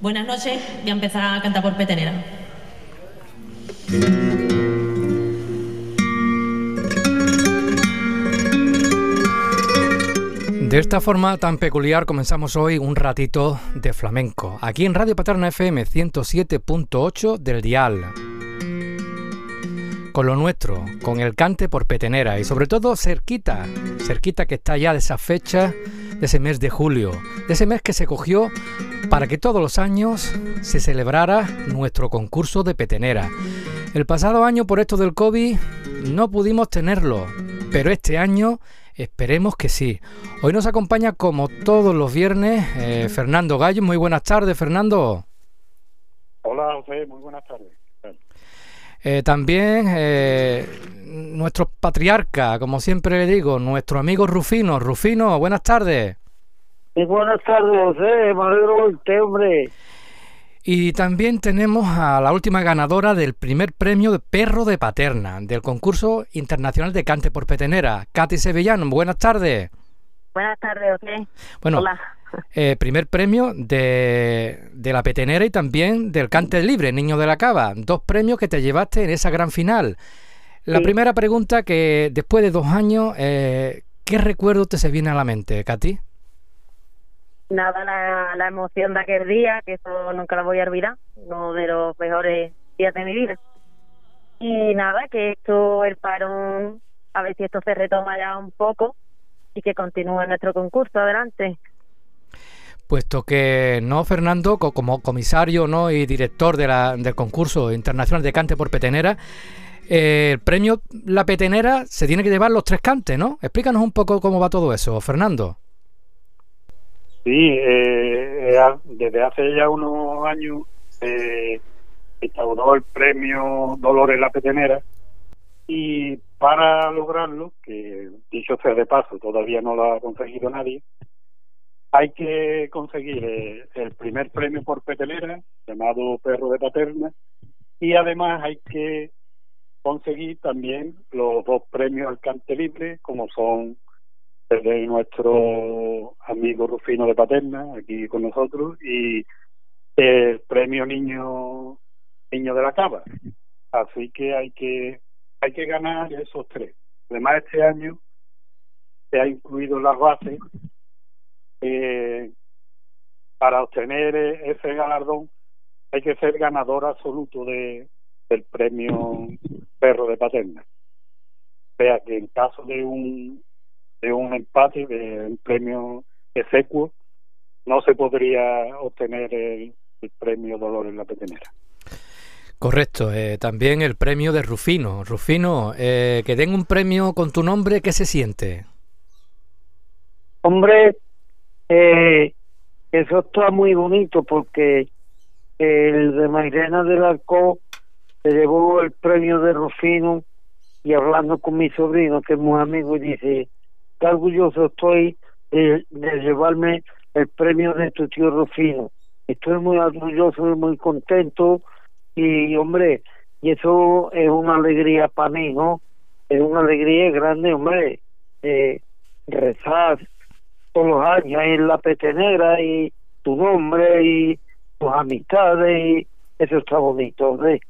Buenas noches, voy a empezar a cantar por petenera. De esta forma tan peculiar comenzamos hoy un ratito de flamenco, aquí en Radio Paterna FM 107.8 del dial. Con lo nuestro, con el cante por petenera y sobre todo cerquita, cerquita que está ya de esa fecha, de ese mes de julio, de ese mes que se cogió para que todos los años se celebrara nuestro concurso de petenera. El pasado año por esto del COVID no pudimos tenerlo, pero este año Esperemos que sí. Hoy nos acompaña como todos los viernes eh, Fernando Gallo. Muy buenas tardes, Fernando. Hola, José. Muy buenas tardes. Eh, también eh, nuestro patriarca, como siempre le digo, nuestro amigo Rufino. Rufino, buenas tardes. Muy buenas tardes, José. Me alegro usted, hombre. Y también tenemos a la última ganadora del primer premio de Perro de Paterna del concurso internacional de cante por petenera, Katy Sevillano. Buenas tardes. Buenas tardes, ok. Bueno, eh, primer premio de, de, la petenera y también del cante libre, Niño de la Cava. Dos premios que te llevaste en esa gran final. La primera pregunta que después de dos años, eh, ¿qué recuerdo te se viene a la mente, Katy? nada la, la emoción de aquel día, que eso nunca la voy a olvidar, uno de los mejores días de mi vida. Y nada, que esto, el parón, a ver si esto se retoma ya un poco y que continúe nuestro concurso adelante. Puesto que no, Fernando, como comisario ¿no? y director de la, del concurso internacional de cante por petenera, eh, el premio La Petenera se tiene que llevar los tres cantes, ¿no? Explícanos un poco cómo va todo eso, Fernando. Sí, eh, eh desde hace ya unos años se instauró el premio Dolores la Petenera y para lograrlo, que dicho sea de paso, todavía no lo ha conseguido nadie, hay que conseguir eh, el primer premio por petenera, llamado Perro de Paterna, y además hay que conseguir también los dos premios al cante libre, como son de nuestro amigo Rufino de Paterna, aquí con nosotros, y el premio Niño Niño de la Cava. Así que hay que hay que ganar esos tres. Además, este año se ha incluido la base eh, para obtener ese galardón hay que ser ganador absoluto de del premio Perro de Paterna. O sea que en caso de un de un empate, de un premio execuo, no se podría obtener el, premio Dolor en la Petenera. Correcto, eh, también el premio de Rufino. Rufino, eh, que den un premio con tu nombre, ¿qué se siente? Hombre, eh, eso está muy bonito porque el de Mairena del Arco se llevó el premio de Rufino y hablando con mi sobrino, que es muy amigo, dice, qué orgulloso estoy de, llevarme el premio de tu tío Rufino. Estoy muy orgulloso y muy contento y hombre, y eso es una alegría para mí, ¿no? Es una alegría grande, hombre, eh, rezar todos los años en la petenera y tu nombre y tus amistades y eso está bonito, hombre.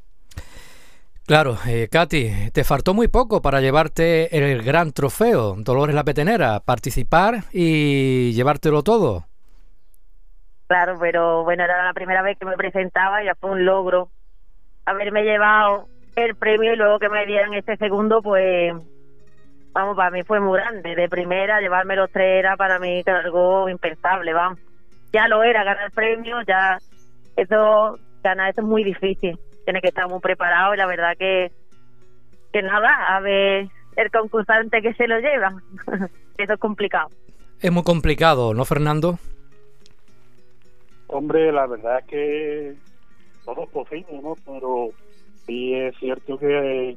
Claro, eh, Katy, te faltó muy poco para llevarte el gran trofeo, Dolores la Petenera, participar y llevártelo todo. Claro, pero bueno, era la primera vez que me presentaba, ya fue un logro haberme llevado el premio y luego que me dieran este segundo, pues vamos, para mí fue muy grande. De primera, llevarme los tres era para mí algo impensable, vamos. Ya lo era, ganar el premio, ya eso, ganar eso es muy difícil tiene que estar muy preparado y la verdad que, que nada, a ver el concursante que se lo lleva. Eso es complicado. Es muy complicado, ¿no, Fernando? Hombre, la verdad es que todo es posible, ¿no? Pero sí es cierto que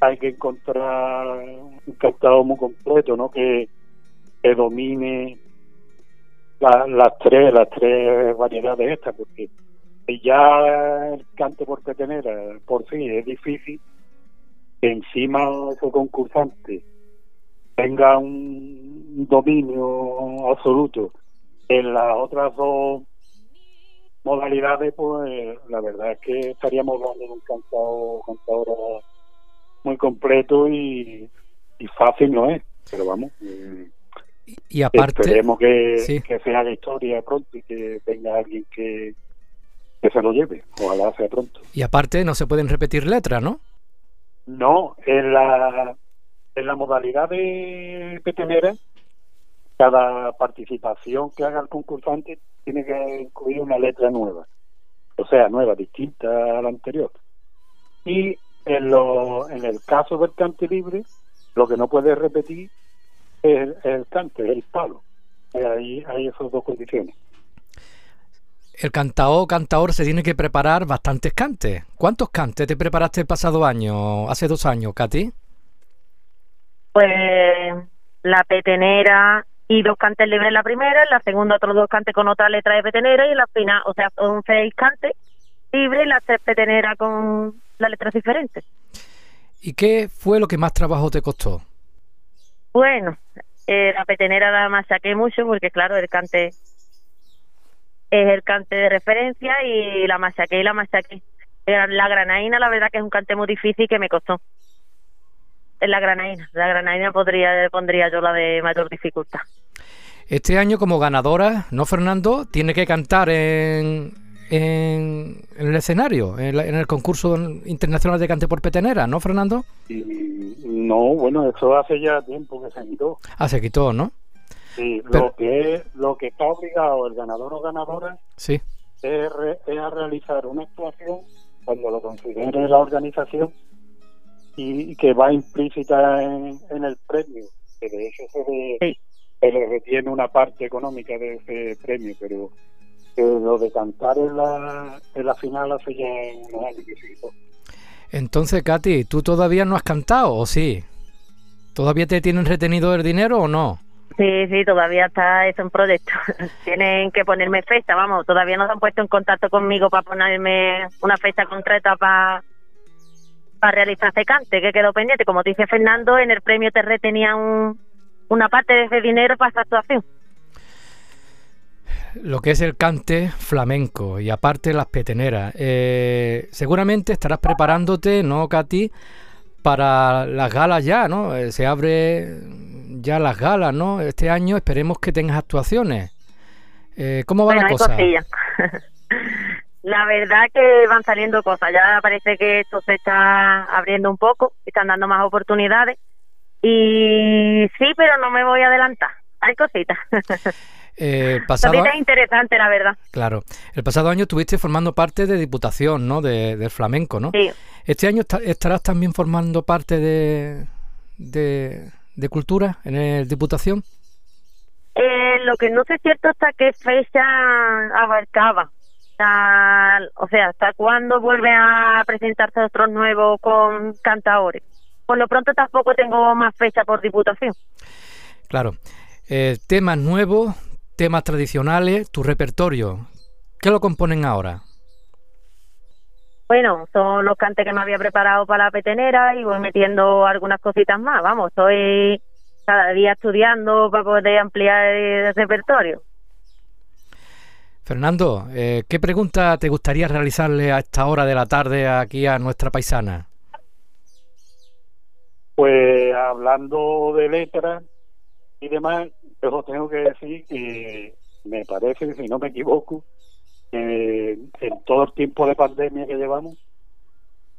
hay que encontrar un captado muy completo, ¿no? Que, domine las tres las tres variedades estas, porque ya el cante por petenera por sí es difícil, que encima ese concursante tenga un dominio absoluto en las otras dos modalidades, pues la verdad es que estaríamos dando un cantado, cantadora muy completo y, y fácil no es, pero vamos. eh, Y aparte, esperemos que, sí. que sea la historia pronto y que venga alguien que, que se lo lleve. Ojalá sea pronto. y aparte no se pueden repetir letras, ¿no? No, en la, en la modalidad de petenera, cada participación que haga el concursante tiene que incluir una letra nueva. O sea, nueva, distinta a la anterior. Y en, lo, en el caso del cante libre, lo que no puede repetir es el, el cante, es el palo. Eh, Ahí hay esas dos condiciones. El cantao cantaor se tiene que preparar bastantes cantes. ¿Cuántos cantes te preparaste el pasado año, hace dos años, Katy? Pues la petenera y dos cantes libres en la primera, en la segunda otros dos cantes con otra letra de petenera y en la final, o sea, son seis cantes libres y las tres peteneras con las letras diferentes. ¿Y qué fue lo que más trabajo te costó? Bueno, eh, la petenera la machaqué mucho porque claro, el cante es el cante de referencia y la machaqué y la machaqué. La granaína la verdad que es un cante muy difícil que me costó. Es la granaína, la granaína podría pondría yo la de mayor dificultad. Este año como ganadora, ¿no, Fernando? Tiene que cantar en, en, en el escenario, en, la- en el concurso internacional de cante por petenera, ¿no, Fernando? Y no, bueno, eso hace ya tiempo que se quitó. Ah, se quitó, ¿no? Sí, Pero- lo que es, lo que está obligado el ganador o ganadora Sí. es, re- es a realizar una actuación cuando lo considere la organización y, y que va implícita en, en el premio, que de hecho se le, se le retiene una parte económica de ese premio, pero que lo de cantar en la, en la final hace ya unos años que se. Entonces, Katy, ¿tú todavía no has cantado o sí? ¿Todavía te tienen retenido el dinero o no? Sí, sí, todavía está eso en proyecto. Tienen que ponerme fecha, vamos, todavía no se han puesto en contacto conmigo para ponerme una fecha concreta para para realizar ese cante que quedó pendiente. Como te dice Fernando, en el premio te retenía un, una parte de ese dinero para esa actuación. Lo que es el cante flamenco y aparte las peteneras. Eh, seguramente estarás preparándote, ¿no, Katy? Para las galas ya, ¿no? Eh, se abre ya las galas, ¿no? Este año esperemos que tengas actuaciones. Eh, ¿Cómo va Bueno, la cosa? cosillas. La verdad que van saliendo cosas. Ya parece que esto se está abriendo un poco, están dando más oportunidades. Y sí, pero no me voy a adelantar. Hay cositas. Eh, pasado, Cositas interesantes, la verdad. claro, el pasado año estuviste formando parte de Diputación, ¿no? De, del flamenco, ¿no? Sí. Este año esta- estarás también formando parte de, de, de cultura en el Diputación. Eh, lo que no sé cierto hasta qué fecha abarcaba. O sea, hasta cuándo vuelve a presentarse otros nuevos con cantadores. Por lo pronto tampoco tengo más fecha por diputación. Claro. Eh, temas nuevos, temas tradicionales, tu repertorio. ¿Qué lo componen ahora? Bueno, son los cantes que me había preparado para la petenera y voy metiendo algunas cositas más. Vamos, estoy cada día estudiando para poder ampliar el repertorio. Fernando, eh, ¿qué pregunta te gustaría realizarle a esta hora de la tarde aquí a nuestra paisana? Pues hablando de letras y demás, yo tengo que decir que me parece, si no me equivoco, que en todo el tiempo de pandemia que llevamos,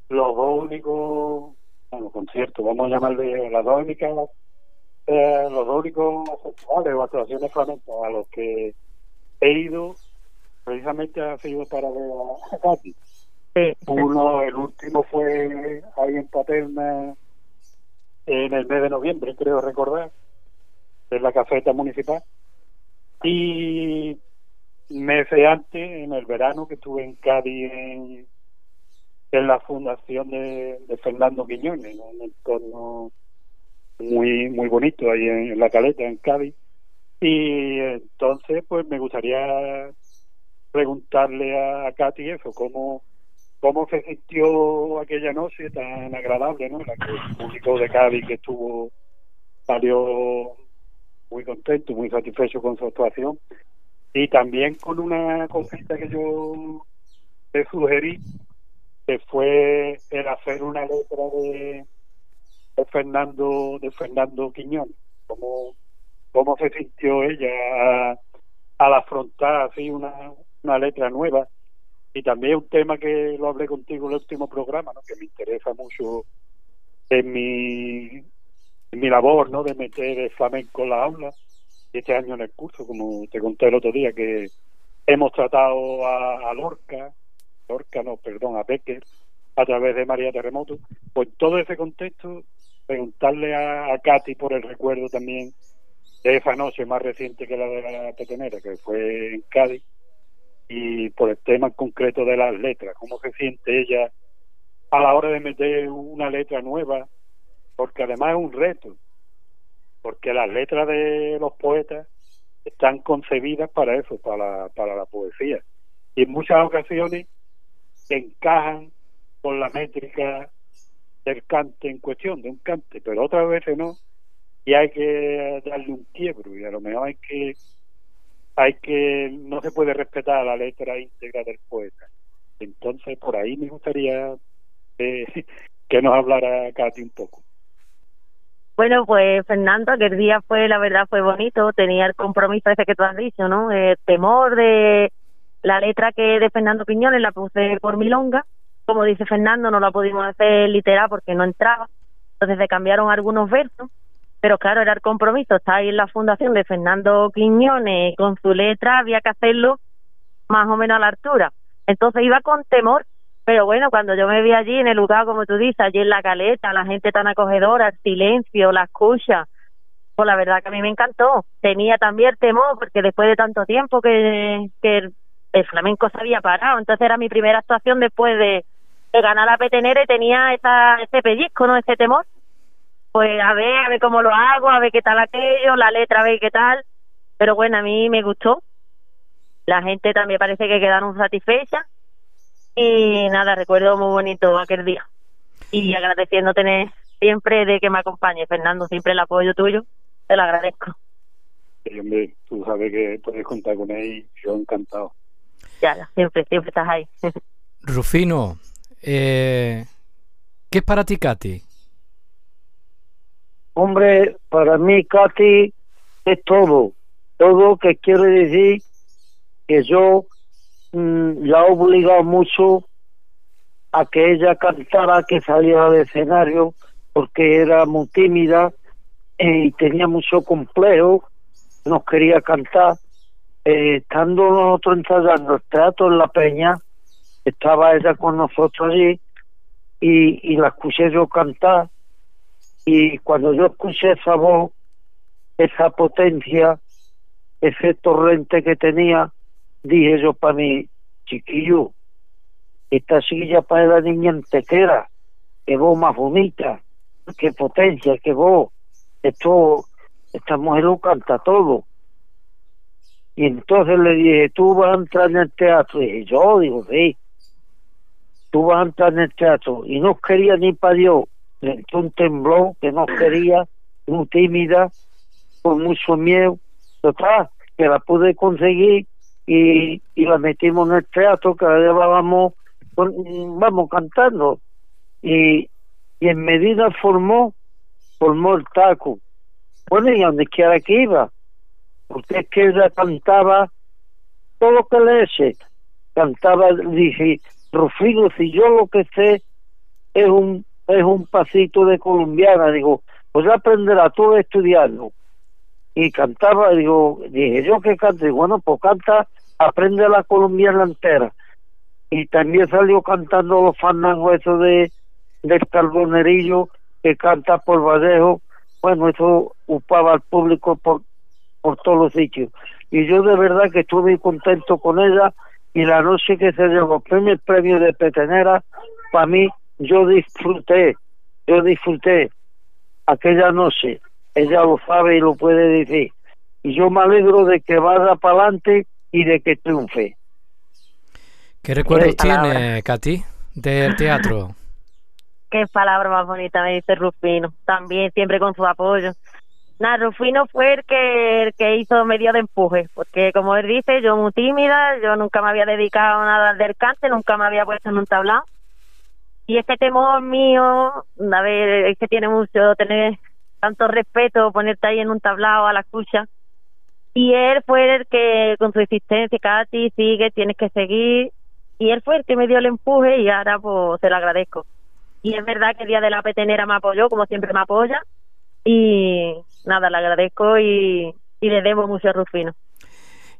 los dos únicos, bueno, conciertos, vamos a llamarle las dos únicas, eh, los dos únicos festivales o actuaciones flamencas a los que he ido, precisamente ha sido para ver a, Katy. Uno, el último fue ahí en Paterna en el mes de noviembre, creo recordar, en la caseta municipal. Y meses antes, en el verano, que estuve en Cádiz, en, la fundación de, de Fernando Quiñones, en un entorno muy muy bonito ahí en, la caleta, en Cádiz. Y entonces, pues me gustaría preguntarle a, Katy eso, cómo cómo se sintió aquella noche tan agradable, ¿no? La que el público de Cádiz que estuvo salió muy contento, muy satisfecho con su actuación. Y también con una cosita que yo te sugerí, que fue el hacer una letra de, Fernando de Fernando Quiñón, cómo, cómo se sintió ella al afrontar así una, una letra nueva. Y también un tema que lo hablé contigo en el último programa, ¿no? que me interesa mucho en mi, mi labor ¿no? de meter el flamenco en la aula este año en el curso, como te conté el otro día, que hemos tratado a, Lorca, Lorca no, perdón, a Becker, a través de María Terremoto, pues todo ese contexto, preguntarle a, a Katy por el recuerdo también de esa noche más reciente que la de la Petenera, que fue en Cádiz, y por el tema concreto de las letras, cómo se siente ella a la hora de meter una letra nueva, porque además es un reto, porque las letras de los poetas están concebidas para eso, para, para la poesía. Y en muchas ocasiones encajan con la métrica del cante en cuestión, de un cante, pero otras veces no, y hay que darle un quiebro, y a lo mejor hay que, hay que, no se puede respetar la letra íntegra del poeta. Entonces, por ahí me gustaría eh, que nos hablara Katy un poco. Bueno, pues Fernando, aquel día fue, la verdad, fue bonito. Tenía el compromiso ese que tú has dicho, ¿no? El temor de la letra que de Fernando Piñones la puse por milonga. Como dice Fernando, no la pudimos hacer literal porque no entraba. Entonces se cambiaron algunos versos. Pero claro, era el compromiso. Está ahí en la fundación de Fernando Quiñones con su letra, había que hacerlo más o menos a la altura. Entonces iba con temor pero bueno, cuando yo me vi allí en el lugar, como tú dices, allí en la caleta, la gente tan acogedora, el silencio, la escucha, pues la verdad que a mí me encantó. Tenía también temor, porque después de tanto tiempo que, el, flamenco se había parado, entonces era mi primera actuación después de, ganar la petenera y tenía ese pellizco, ¿no? Ese temor. Pues a ver, a ver cómo lo hago, a ver qué tal aquello, la letra, a ver qué tal. Pero bueno, a mí me gustó. La gente también parece que quedaron satisfechas y nada, recuerdo muy bonito aquel día. Y agradeciendo tener siempre de que me acompañe, Fernando, siempre el apoyo tuyo, te lo agradezco. Hombre, tú sabes que puedes contar con él y yo encantado. Ya, siempre, siempre estás ahí. Rufino, eh, ¿qué es para ti, Katy? Hombre, para mí, Katy, es todo. Todo que quiere decir que yo Mm, la ha obligado mucho a que ella cantara, que saliera del escenario, porque era muy tímida eh, y tenía mucho complejo, nos quería cantar. Eh, estando nosotros ensayando el teatro en La Peña, estaba ella con nosotros allí y, y la escuché yo cantar. Y cuando yo escuché esa voz, esa potencia, ese torrente que tenía, dije yo para mi chiquillo, esta silla para la niña entera, que vos más bonita, qué potencia, que vos, esto, esta mujer lo canta todo. Y entonces le dije, tú vas a entrar en el teatro. Y dije, yo digo, sí, tú vas a entrar en el teatro. Y no quería ni para Dios. Le entró un temblor que no quería, muy tímida, con mucho miedo. Total, que la pude conseguir y, y la metimos en el teatro, que vez vamos, vamos cantando. Y, y en medida formó, formó el taco. Bueno, y donde quiera que iba, porque es que ella cantaba todo lo que le eche. Cantaba, dije, Rufino, si yo lo que sé es un es un pasito de colombiana, digo, pues aprenderá todo estudiando. Y cantaba, digo, dije, yo que cante, bueno, pues canta aprende la colombiana entera. Y también salió cantando los fandangos eso de del carbonerillo que canta por Vallejo. Bueno, eso upaba al público por, por todos los sitios. Y yo de verdad que estuve contento con ella y la noche que se llevó el primer premio de Petenera, para mí yo disfruté, yo disfruté aquella noche. Ella lo sabe y lo puede decir. Y yo me alegro de que vaya para adelante y de que triunfe. ¿Qué recuerdos tiene, Katy, del teatro? Qué palabra más bonita me dice Rufino. También siempre con su apoyo. Nada, Rufino fue el que, el que hizo medio de empuje, porque como él dice, yo muy tímida, yo nunca me había dedicado a nada del cante, nunca me había puesto en un tablado. Y este temor mío, a ver, es que tiene mucho, tener tanto respeto, ponerte ahí en un tablado a la escucha. Y él fue el que, con su existencia, Katy, sigue, tienes que seguir. Y él fue el que me dio el empuje y ahora pues se lo agradezco. Y es verdad que el día de la petenera me apoyó, como siempre me apoya y nada, le agradezco y, y le debo mucho a Rufino.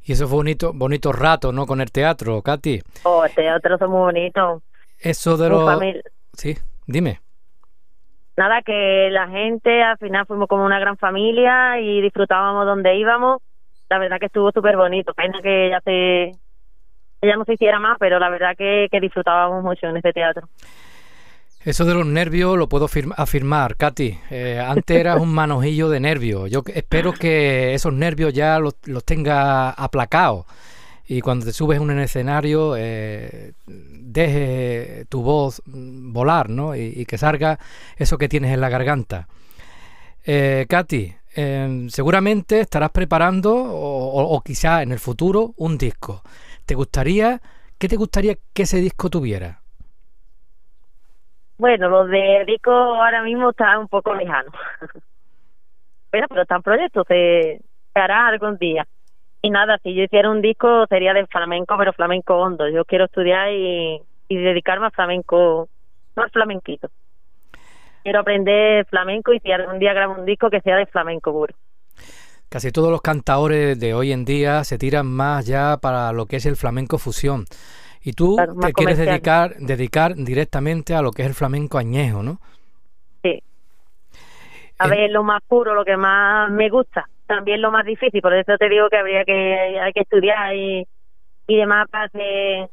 Y eso fue bonito, bonito rato, ¿no? Con el teatro, Katy. Oh, el teatro es muy bonito. Eso de los... Sí, dime. Nada, que la gente al final fuimos como una gran familia y disfrutábamos donde íbamos. La verdad que estuvo súper bonito. Pena que ya se ella no se hiciera más, pero la verdad que, disfrutábamos mucho en este teatro. Eso de los nervios lo puedo afirmar, Katy. Eh, antes eras un manojillo de nervios. Yo espero que esos nervios ya los, los tenga aplacados y cuando te subes en un escenario eh, deje tu voz volar ¿no? y, que salga eso que tienes en la garganta. Eh, Katy, em, seguramente estarás preparando o, o quizá en el futuro un disco. ¿Te gustaría, qué te gustaría que ese disco tuviera? Bueno, los de disco ahora mismo están un poco lejanos. bueno, pero están proyectos, se, hará algún día. Y nada, si yo hiciera un disco sería de flamenco, pero flamenco hondo. Yo quiero estudiar y, dedicarme a flamenco, no al flamenquito. Quiero aprender flamenco y si algún día grabo un disco que sea de flamenco puro. Casi todos los cantadores de hoy en día se tiran más ya para lo que es el flamenco fusión. Y tú te quieres dedicar, dedicar directamente a lo que es el flamenco añejo, ¿no? Sí. A ver, lo más puro, lo que más me gusta, también lo más difícil, por eso te digo que habría que, hay que estudiar y, y demás para hacer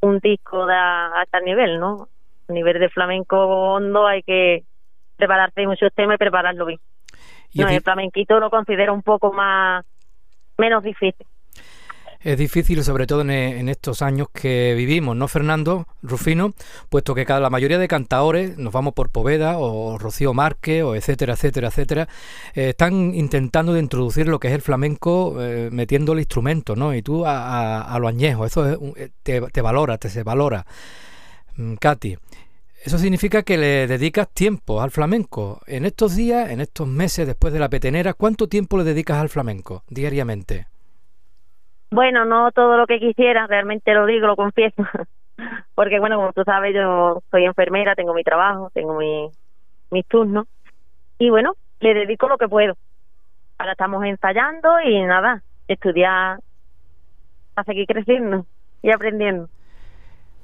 un disco de, a tal nivel, ¿no? A nivel de flamenco hondo hay que prepararse muchos temas y prepararlo bien. no, el flamenquito lo considero un poco más menos difícil es difícil, sobre todo en, estos años que vivimos, ¿no, Fernando Rufino? Puesto que cada, la mayoría de cantadores, nos vamos por Poveda o Rocío Márquez o etcétera, etcétera, etcétera, eh, están intentando de introducir lo que es el flamenco eh, metiendo el instrumento, ¿no? Y tú a, lo añejo, eso eh, te, valora, te se valora. Mm, Katy, eso significa que le dedicas tiempo al flamenco. En estos días, en estos meses después de la petenera, ¿cuánto tiempo le dedicas al flamenco diariamente? Bueno, no todo lo que quisiera, realmente lo digo, lo confieso. Porque, bueno, como tú sabes, yo soy enfermera, tengo mi trabajo, tengo mi, mis turnos. Y bueno, le dedico lo que puedo. Ahora estamos ensayando y nada, estudiar a seguir creciendo y aprendiendo.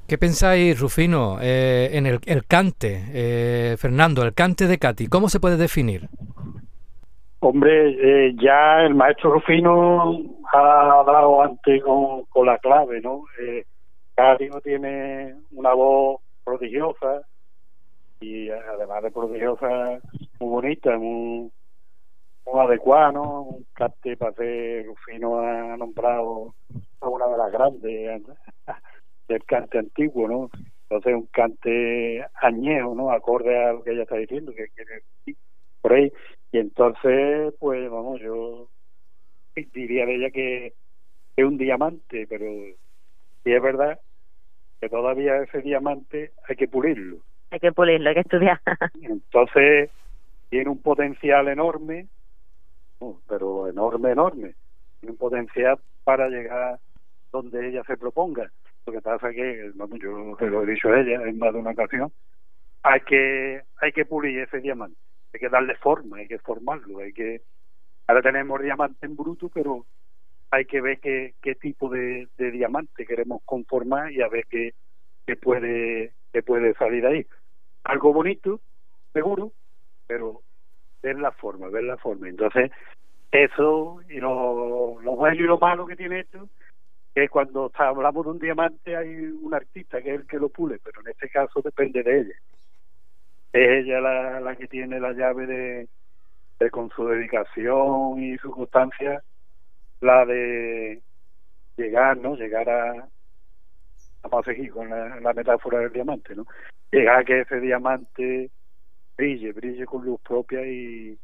¿Qué pensáis, Rufino, eh, en el, cante, eh, Fernando, el cante de Katy? ¿Cómo se puede definir? Hombre, eh, ya el maestro Rufino ha dado antes con, la clave, ¿no? Eh, tiene una voz prodigiosa y además de prodigiosa, muy bonita, muy, muy adecuada, ¿no? Un cante para ser Rufino ha nombrado a una de las grandes del cante antiguo, ¿no? Entonces un cante añejo, ¿no? Acorde a lo que ella está diciendo, que, que por ahí y entonces, pues vamos, yo diría de ella que es un diamante, pero si es verdad que todavía ese diamante hay que pulirlo. Hay que pulirlo, hay que estudiar. Entonces, tiene un potencial enorme, pero enorme, enorme. Tiene un potencial para llegar donde ella se proponga. Lo que pasa que, vamos, yo te lo he dicho a ella en más de una ocasión, hay que, hay que pulir ese diamante hay que darle forma, hay que formarlo, hay que ahora tenemos diamante en bruto, pero hay que ver qué, qué tipo de, diamante queremos conformar y a ver qué, qué puede qué puede salir ahí. Algo bonito, seguro, pero ver la forma, ver la forma. Entonces, eso y lo, lo bueno y lo malo que tiene esto que cuando hablamos de un diamante hay un artista que es el que lo pule, pero en este caso depende de ella. Es ella la, la que tiene la llave de, con su dedicación y su constancia la de llegar no llegar a vamos a seguir con la, metáfora del diamante no llegar a que ese diamante brille brille con luz propia y,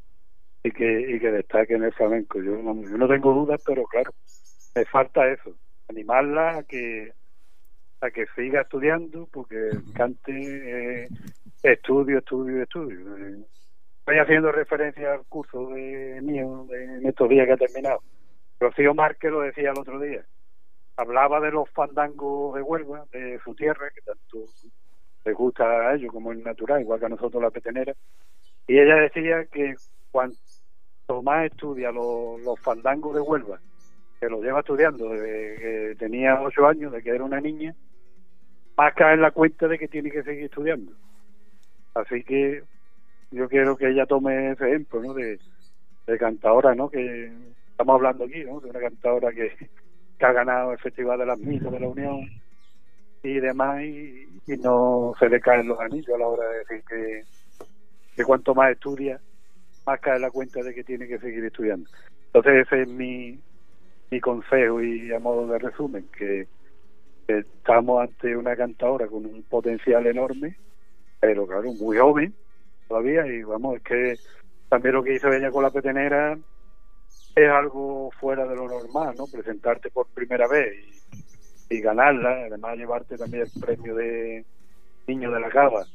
y que, y que destaque en el flamenco. Yo, no- yo no tengo dudas, pero claro, me falta eso, animarla a que a que siga estudiando, porque el cante eh, estudio, estudio, estudio. Estoy haciendo referencia al curso de mío de, en estos días que ha terminado. Rocío Márquez lo decía el otro día. Hablaba de los fandangos de Huelva, de su tierra, que tanto les gusta a ellos como es natural, igual que a nosotros la petenera. Y ella decía que cuanto más estudia los, los fandangos de Huelva, que lo lleva estudiando desde que tenía ocho años, de que era una niña, más cae en la cuenta de que tiene que seguir estudiando. Así que yo quiero que ella tome ese ejemplo, ¿no? De, de cantadora, ¿no? Que estamos hablando aquí, ¿no? De una cantadora que, ha ganado el Festival de las Misas de la Unión y demás y, y no se le caen los anillos a la hora de decir que, que cuanto más estudia, más cae la cuenta de que tiene que seguir estudiando. Entonces ese es mi, mi consejo y a modo de resumen, que, estamos ante una cantadora con un potencial enorme, pero claro, muy joven todavía y vamos, es que también lo que hizo ella con la petenera es algo fuera de lo normal, ¿no? Presentarte por primera vez y, ganarla, además llevarte también el premio de Niño de la Cava,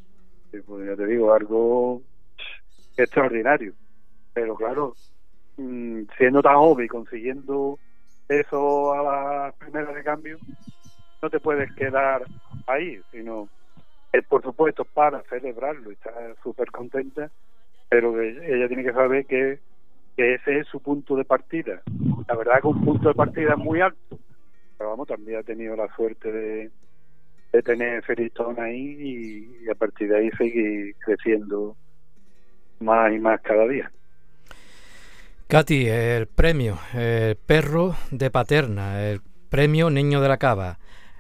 pues ya te digo, algo extraordinario. Pero claro, mm, siendo tan joven consiguiendo eso a la primera de cambio, no te puedes quedar ahí, sino es por supuesto para celebrarlo está súper contenta, pero ella tiene que saber que, ese es su punto de partida. La verdad que un punto de partida muy alto, pero vamos, también ha tenido la suerte de, de tener Feristón ahí y, y a partir de ahí seguir creciendo más y más cada día. Katy, el premio, el perro de Paterna, el premio Niño de la Cava,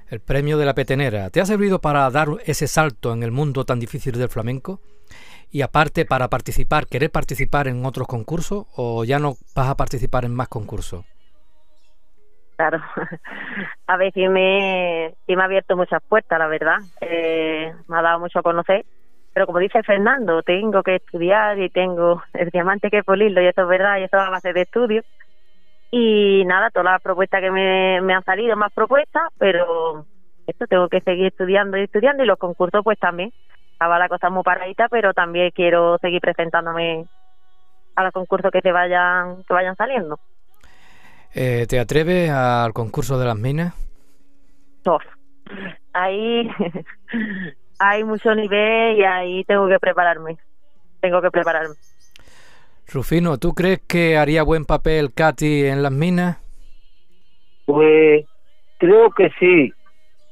el premio de la Petenera, ¿te ha servido para dar ese salto en el mundo tan difícil del flamenco? Y aparte para participar, ¿querés participar en otros concursos o ya no vas a participar en más concursos? Claro. A ver, me, me ha abierto muchas puertas, la verdad. Eh, me ha dado mucho a conocer. Pero como dice Fernando, tengo que estudiar y tengo el diamante que pulirlo, y eso es verdad, y eso es a base de estudio. Y nada, todas las propuestas que me, me han salido, más propuestas, pero esto tengo que seguir estudiando y estudiando, y los concursos pues también. Estaba la cosa muy paradita, pero también quiero seguir presentándome a los concursos que se vayan, que vayan saliendo. Eh, ¿Te atreves al concurso de las minas? Uf. Ahí hay mucho nivel y ahí tengo que prepararme. Tengo que prepararme. Rufino, ¿tú crees que haría buen papel Katy en las minas? Pues creo que sí.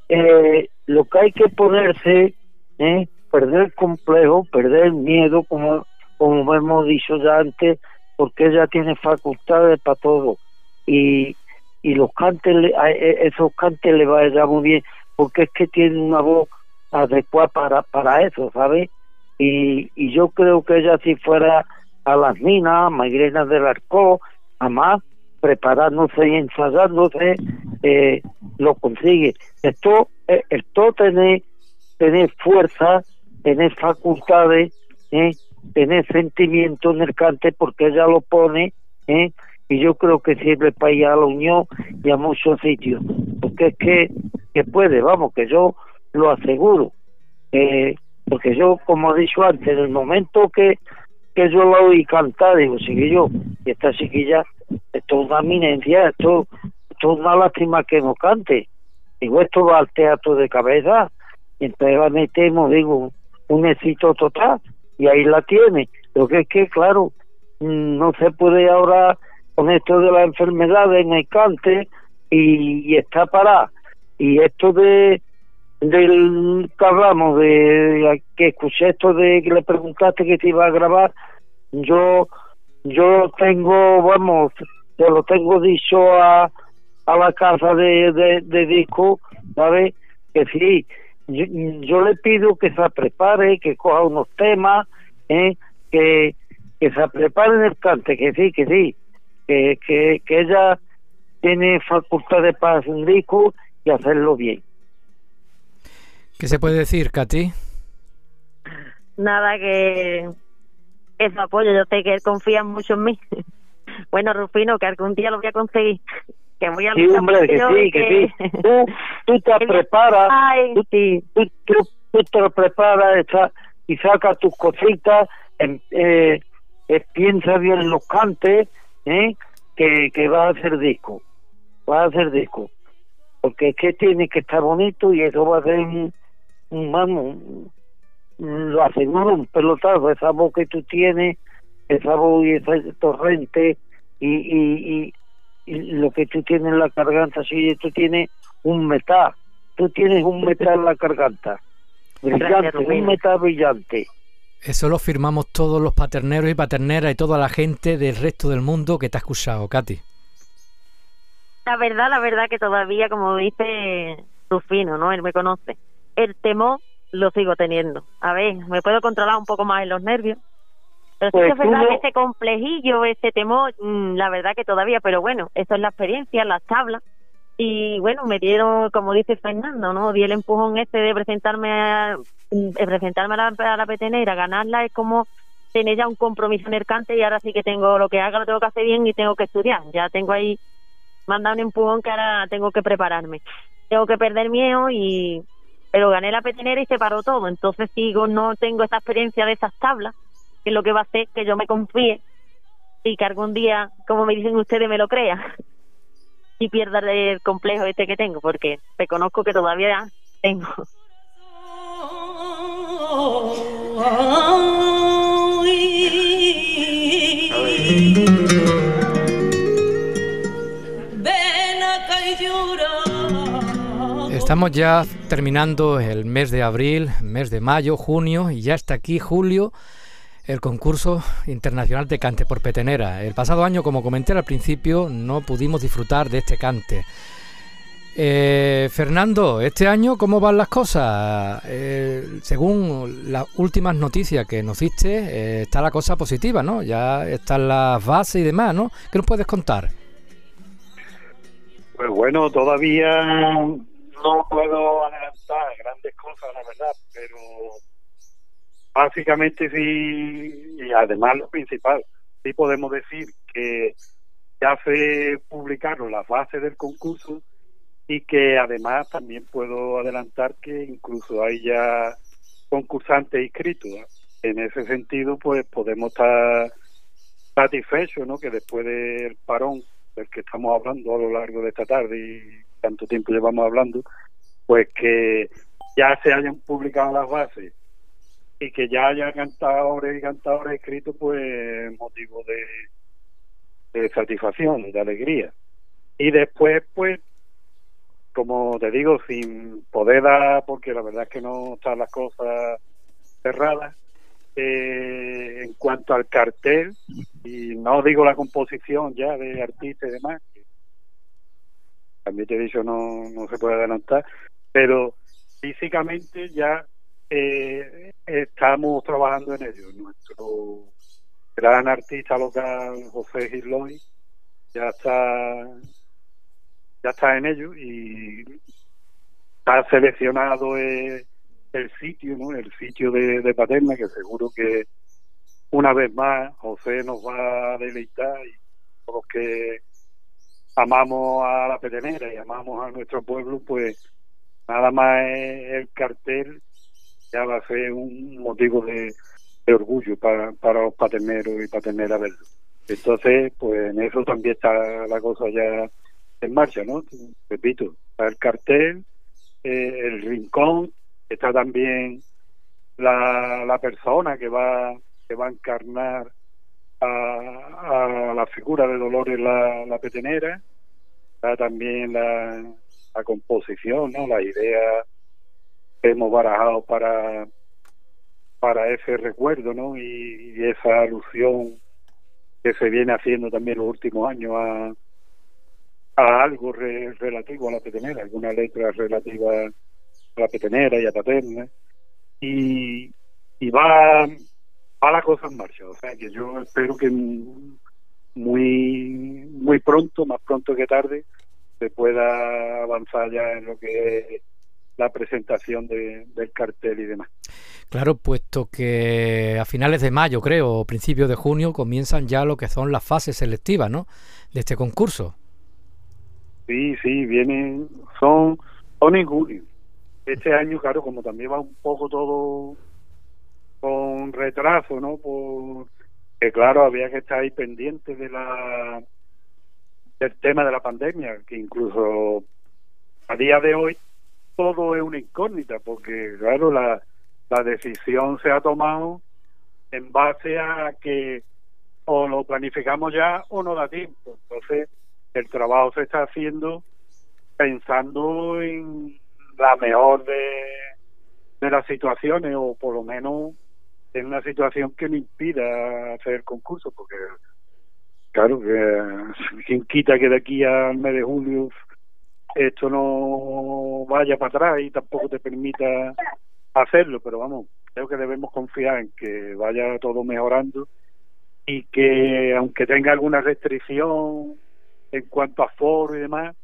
Eh, lo que hay que ponerse, ¿eh? perder el complejo, perder el miedo, como, como hemos dicho ya antes, porque ella tiene facultades para todo. Y, y los cantes, e- esos cantes le va a ir muy bien, porque es que tiene una voz adecuada para, para eso, ¿sabes? Y, y yo creo que ella si fuera a las minas, a Mairena del Arco, a más, preparándose y ensayándose, eh, lo consigue. Esto, eh, esto tener, tener fuerza, tener facultades, eh, tener sentimiento en el cante, porque ella lo pone, eh, y yo creo que sirve para ir a la Unión y a muchos sitios, porque es que, que puede, vamos, que yo lo aseguro. Eh, porque yo, como he dicho antes, en el momento que, que yo la oí cantar, digo, chiquillo, y esta chiquilla, esto es una eminencia, esto, esto es una lástima que no cante. Digo, esto va al teatro de cabeza, y entonces la metemos, digo, un éxito total, y ahí la tiene. Lo que es que, claro, mm, no se puede ahora con esto de la enfermedad en el cante y, y está parada. Y esto de del que de que escuché esto de que le preguntaste que te iba a grabar, yo yo tengo, vamos, yo lo tengo dicho a, a la casa de, de, de disco, ¿sabes? Que sí, yo, le pido que se prepare, que coja unos temas, ¿eh? que, que se prepare en el cante, que sí, que sí, que, que, que ella tiene facultades para hacer un disco y hacerlo bien. ¿Qué se puede decir, Katy? Nada que eso apoyo. Yo sé que él confía mucho en mí. bueno, Rufino, que algún día lo voy a conseguir. Que voy a Sí, hombre, que sí, que sí. Tú, tú te preparas, Ay, tú, sí. tú, tú- tú te lo preparas y sacas tus cositas, em- eh, eh, piensa bien los cantes, ¿eh? que, que vas a hacer disco, vas a hacer disco, porque es que tiene que estar bonito y eso va a ser un vamos, lo aseguro, un pelotazo, esa voz que tú tienes, esa voz y ese torrente y, y, y, y lo que tú tienes en la garganta, si tú tienes un metal, tú tienes un metal en la garganta, brillante, un metal brillante. Eso lo firmamos todos los paterneros y paterneras y toda la gente del resto del mundo que te ha escuchado, Katy. La verdad, la verdad que todavía, como dice Rufino, ¿no? Él me conoce. El temor lo sigo teniendo. A ver, me puedo controlar un poco más en los nervios. Pero sí Pues que es verdad tú que no- ese complejillo, ese temor, mm, la verdad que todavía, pero bueno, eso es la experiencia, las tablas. Y bueno, me dieron, como dice Fernando, ¿no? Di el empujón este de presentarme a, de presentarme a la, a la petenera, ganarla es como tener ya un compromiso en el cante y ahora sí que tengo lo que haga, lo tengo que hacer bien y tengo que estudiar. Ya tengo ahí manda un empujón que ahora tengo que prepararme. Tengo que perder miedo y pero gané la petenera y se paró todo. Entonces digo, no tengo esa experiencia de esas tablas, que es lo que va a hacer que yo me confíe y que algún día, como me dicen ustedes, me lo crea y pierda el complejo este que tengo, porque reconozco que todavía tengo. Ven acá y llora. Estamos ya terminando el mes de abril, mes de mayo, junio y ya está aquí julio el concurso internacional de cante por petenera. El pasado año, como comenté al principio, no pudimos disfrutar de este cante. Eh, Fernando, este año, ¿cómo van las cosas? Eh, según las últimas noticias que nos diste, eh, está la cosa positiva, ¿no? Ya están las bases y demás, ¿no? ¿Qué nos puedes contar? Pues bueno, todavía no puedo adelantar grandes cosas, la verdad, pero básicamente sí, y además lo principal, sí podemos decir que ya se publicaron las bases del concurso y que además también puedo adelantar que incluso hay ya concursantes inscritos. ¿eh? En ese sentido, pues podemos estar satisfechos, ¿no? Que después del parón del que estamos hablando a lo largo de esta tarde tanto tiempo llevamos hablando, pues que ya se hayan publicado las bases y que ya haya cantadores y cantadores escritos, pues motivo de, de satisfacción, de alegría. Y después, pues, como te digo, sin poder dar, porque la verdad es que no están las cosas cerradas, eh, en cuanto al cartel, y no digo la composición ya de artistas y demás, también te he dicho no, no se puede adelantar, pero físicamente ya eh, estamos trabajando en ello. Nuestro gran artista local, José Giloy, ya está ya está en ello y está seleccionado el, el sitio, ¿no? El sitio de, de Paterna, que seguro que una vez más José nos va a deleitar y los que amamos a la petenera y amamos a nuestro pueblo, pues nada más el cartel ya va a ser un motivo de, orgullo para, los paterneros y paterneras verlo. Entonces, pues en eso también está la cosa ya en marcha, ¿no? Repito, está el cartel, eh, el rincón, está también la, la persona que va que va a encarnar a, a la figura de Dolores la, petenera, está también la, composición, ¿no? La idea que hemos barajado para para ese recuerdo, ¿no? Y, y esa alusión que se viene haciendo también los últimos años a a algo re- relativo a la petenera, alguna letra relativa a la petenera y a paterna, y, y va, va la cosa en marcha. O sea que yo espero que muy, muy pronto, más pronto que tarde, se pueda avanzar ya en lo que es la presentación de- del cartel y demás. Claro, puesto que a finales de mayo, creo, o principios de junio, comienzan ya lo que son las fases selectivas, ¿no? De este concurso. Sí, sí, vienen, son, son en junio. Este año, claro, como también va un poco todo con retraso, ¿no? Por, que claro, había que estar ahí pendiente de la del tema de la pandemia, que incluso a día de hoy todo es una incógnita, porque claro, la, la decisión se ha tomado en base a que o lo planificamos ya o no da tiempo. Entonces, el trabajo se está haciendo pensando en la mejor de, de las situaciones o por lo menos en una situación que no impida hacer el concurso, porque claro, que quien quita que de aquí al mes de julio esto no vaya para atrás y tampoco te permita hacerlo, pero vamos, creo que debemos confiar en que vaya todo mejorando y que aunque tenga alguna restricción en cuanto a foro y demás,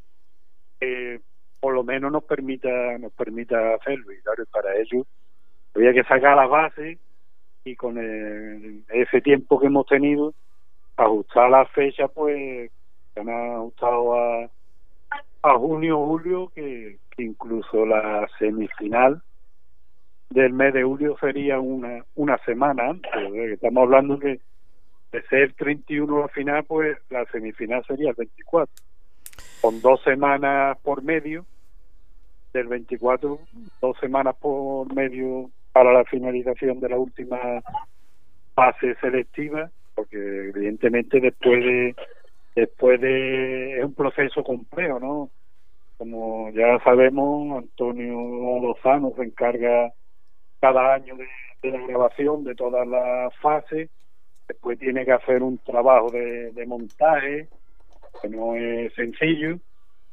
eh, por lo menos nos permita nos permita hacerlo. Y claro, para ello había que sacar la base y con ese tiempo que hemos tenido ajustar la fecha pues se han ajustado a, junio julio que, que incluso la semifinal del mes de julio sería una una semana antes. Estamos hablando que de ser 31 la final pues la semifinal sería el 24 con dos semanas por medio del 24 dos semanas por medio para la finalización de la última fase selectiva, porque evidentemente después de después de es un proceso complejo, ¿no? Como ya sabemos, Antonio Lozano se encarga cada año de, la grabación de todas las fases, después tiene que hacer un trabajo de, de montaje que no es sencillo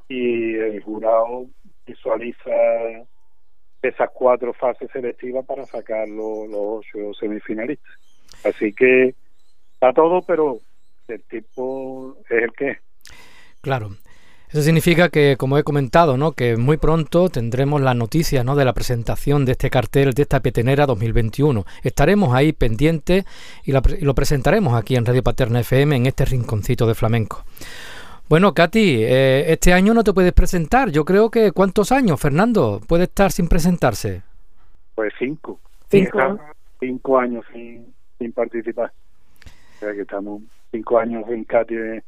y el jurado visualiza esas cuatro fases selectivas para sacar los, ocho semifinalistas. Así que está todo, pero el tipo es el que es. Claro. Eso significa que, como he comentado, ¿no? que muy pronto tendremos la noticia ¿no? de la presentación de este cartel de esta petenera 2021. Estaremos ahí pendientes y, y lo presentaremos aquí en Radio Paterna FM en este rinconcito de flamenco. Bueno, Katy, eh, este año no te puedes presentar. Yo creo que ¿cuántos años, Fernando, puede estar sin presentarse? Pues cinco. Cinco. Cinco años sin, sin participar. O sea que estamos cinco años sin Katy en,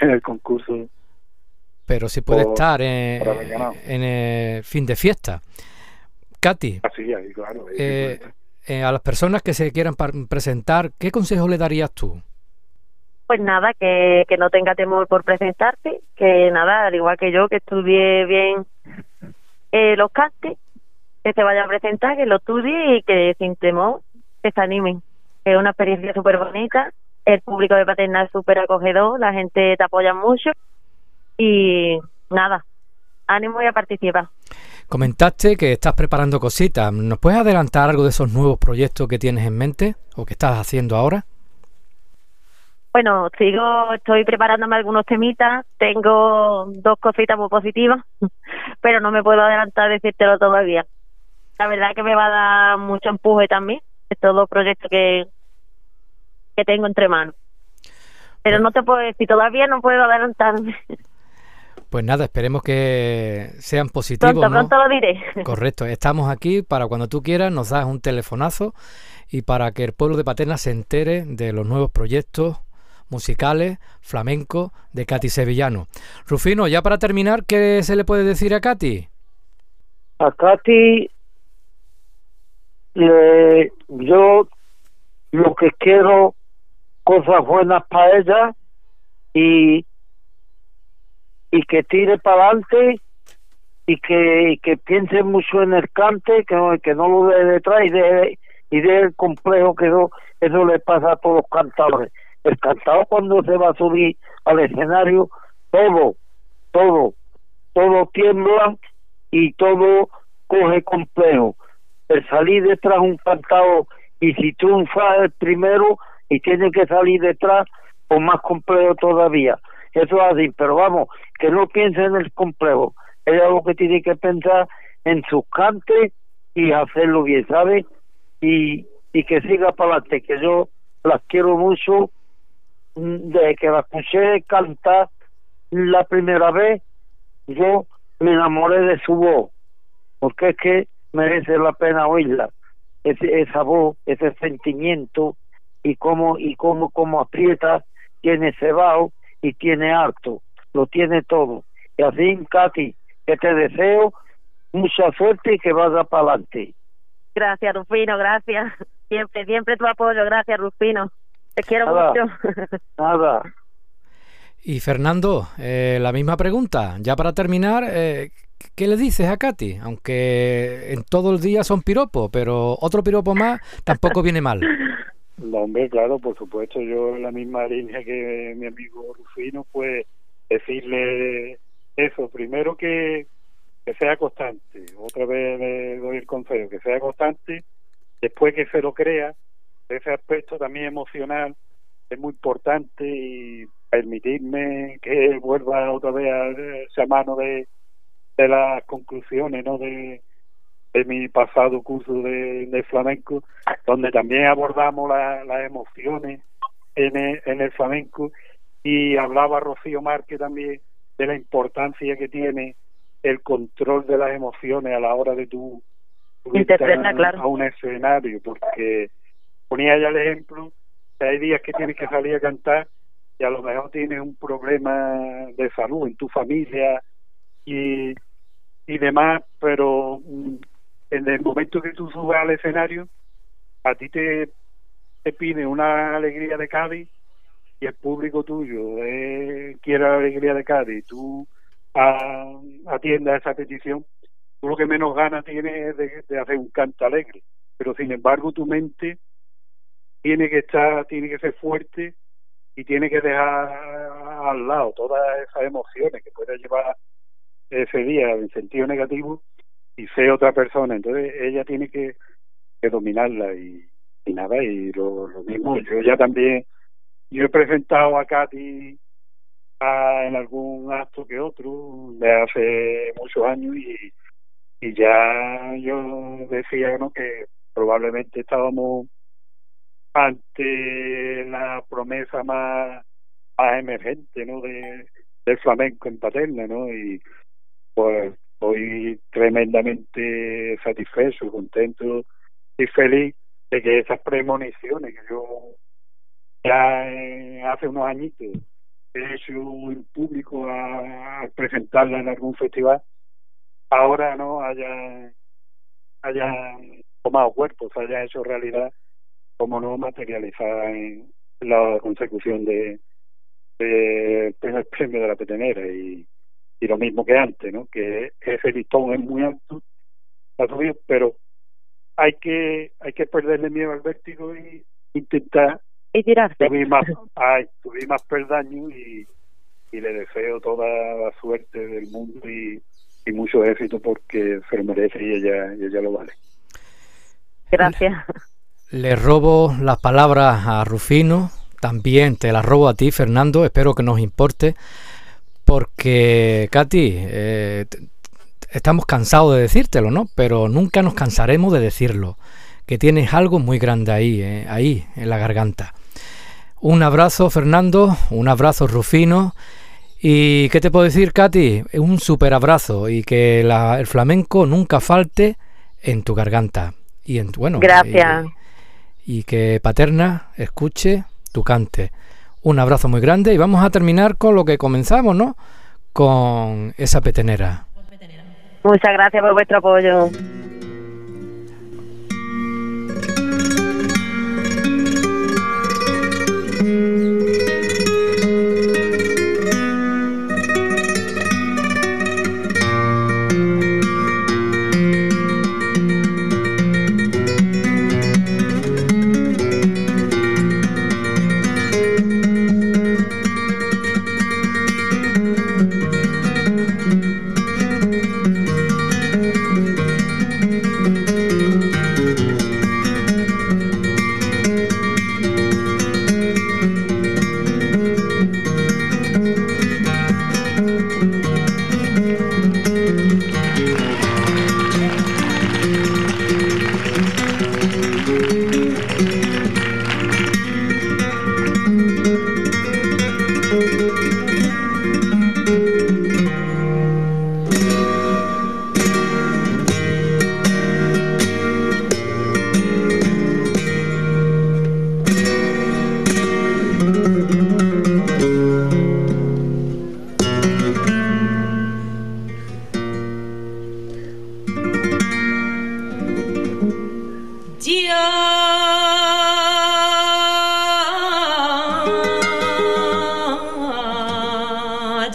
el concurso. Pero sí puede estar en, el fin de fiesta. Katy, Así, ah, claro, eh, eh, a las personas que se quieran presentar, ¿qué consejo le darías tú? Pues nada, que, que no tenga temor por presentarte, que nada, al igual que yo, que estudie bien eh, los castes, que se vaya a presentar, que lo estudie y que sin temor que se animen. Es una experiencia súper bonita, el público de Paterna es súper acogedor, la gente te apoya mucho y nada, ánimo y a participar. Comentaste que estás preparando cositas. ¿Nos puedes adelantar algo de esos nuevos proyectos que tienes en mente o que estás haciendo ahora? Bueno, sigo, estoy preparándome algunos temitas, tengo dos cositas muy positivas, pero no me puedo adelantar a decírtelo todavía. La verdad que me va a dar mucho empuje también, estos dos proyectos que, que tengo entre manos. Pero no te puedo decir, todavía no puedo adelantarme. Pues nada, esperemos que sean positivos. Pronto, pronto lo diré. Correcto, estamos aquí para cuando tú quieras, nos das un telefonazo y para que el pueblo de Paterna se entere de los nuevos proyectos musicales, flamenco de Katy Sevillano. Rufino, ya para terminar, ¿qué se le puede decir a Katy? A Katy, le, yo lo que quiero, cosas buenas para ella y, y que tire para adelante y que, que piense mucho en el cante, que, que no lo dé detrás y de, y de el complejo que eso, eso le pasa a todos los cantadores el cantado cuando se va a subir al escenario, todo, todo, todo tiembla y todo coge complejo. El salir detrás un cantado y si triunfa el primero y tiene que salir detrás, pues más complejo todavía. Eso es así, pero vamos, que no piense en el complejo. Ella lo que tiene que pensar en sus cantes y hacerlo bien, ¿sabe? y, y que siga para adelante, que yo las quiero mucho. Desde que la escuché cantar la primera vez, yo me enamoré de su voz, porque es que merece la pena oírla. Ese, esa voz, ese sentimiento y cómo, y cómo, cómo aprieta, tiene cebado y tiene harto, lo tiene todo. Y así, Katy, que te deseo mucha suerte y que vaya para adelante. Gracias, Rufino, gracias. Siempre, siempre tu apoyo, gracias, Rufino. Te quiero Nada. mucho. Nada, Y Fernando, eh, la misma pregunta. Ya para terminar, eh, ¿qué le dices a Katy? Aunque en todo el día son piropos, pero otro piropo más tampoco viene mal. No, hombre, claro, por supuesto, yo en la misma línea que mi amigo Rufino, pues decirle eso, primero que, que sea constante, otra vez le doy el consejo, que sea constante, después que se lo crea, ese aspecto también emocional es muy importante y permitirme que vuelva otra vez a esa mano de, de las conclusiones, ¿no? De, de mi pasado curso de, de flamenco, donde también abordamos la- las emociones en el, en el flamenco y hablaba Rocío Márquez también de la importancia que tiene el control de las emociones a la hora de tu Interpreta, claro. a un escenario, porque ponía ya el ejemplo hay días que tienes que salir a cantar y a lo mejor tienes un problema de salud en tu familia y, y demás, pero mm, en el momento que tú subes al escenario, a ti te, te pide una alegría de Cádiz y el público tuyo eh, quiere la alegría de Cádiz, tú ah, atiendas esa petición, tú lo que menos ganas tienes es de hacer un canto alegre, pero sin embargo tu mente tiene que estar, tiene que ser fuerte y tiene que dejar al lado todas esas emociones que puede llevar ese día en sentido negativo y ser otra persona. Entonces ella tiene que, dominarla y, nada, y lo, lo mismo. Yo ya también, yo he presentado a Katy a- en algún acto que otro de hace muchos años y, y ya yo decía ¿no? que probablemente estábamos ante la promesa más, más emergente ¿no? de, del flamenco en Paterna ¿no? y pues estoy tremendamente satisfecho, contento y feliz de que esas premoniciones que yo ya eh, hace unos añitos he hecho en público a, a presentarla en algún festival, ahora no haya haya tomado cuerpo, se haya hecho realidad, como no materializada en la consecución de, de primer premio de la petenera y, y lo mismo que antes, ¿no? Que ese listón es muy alto, ha subido, pero hay que hay que perderle miedo al vértigo y intentar Y tirarse. subir más, ay, subir más peldaños y, y le deseo toda la suerte del mundo y, y mucho éxito porque se lo merece y ella, y ella lo vale. Gracias. Le robo las palabras a Rufino, también te las robo a ti, Fernando, espero que nos importe, porque, Katy, eh, estamos cansados de decírtelo, ¿no? Pero nunca nos cansaremos de decirlo, que tienes algo muy grande ahí, eh, ahí, en la garganta. Un abrazo, Fernando, un abrazo, Rufino. ¿Y qué te puedo decir, Katy? Un super abrazo y que la- el flamenco nunca falte en tu garganta. Y en, bueno, Gracias. Y que Paterna escuche tu cante. Un abrazo muy grande y vamos a terminar con lo que comenzamos, ¿no? Con esa petenera. Muchas gracias por vuestro apoyo.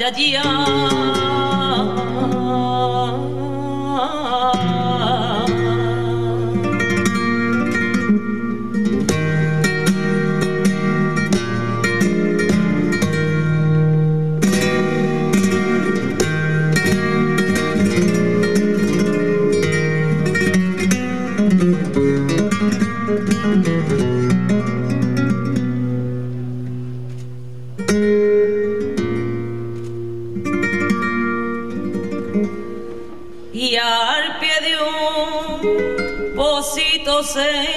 sajajiya say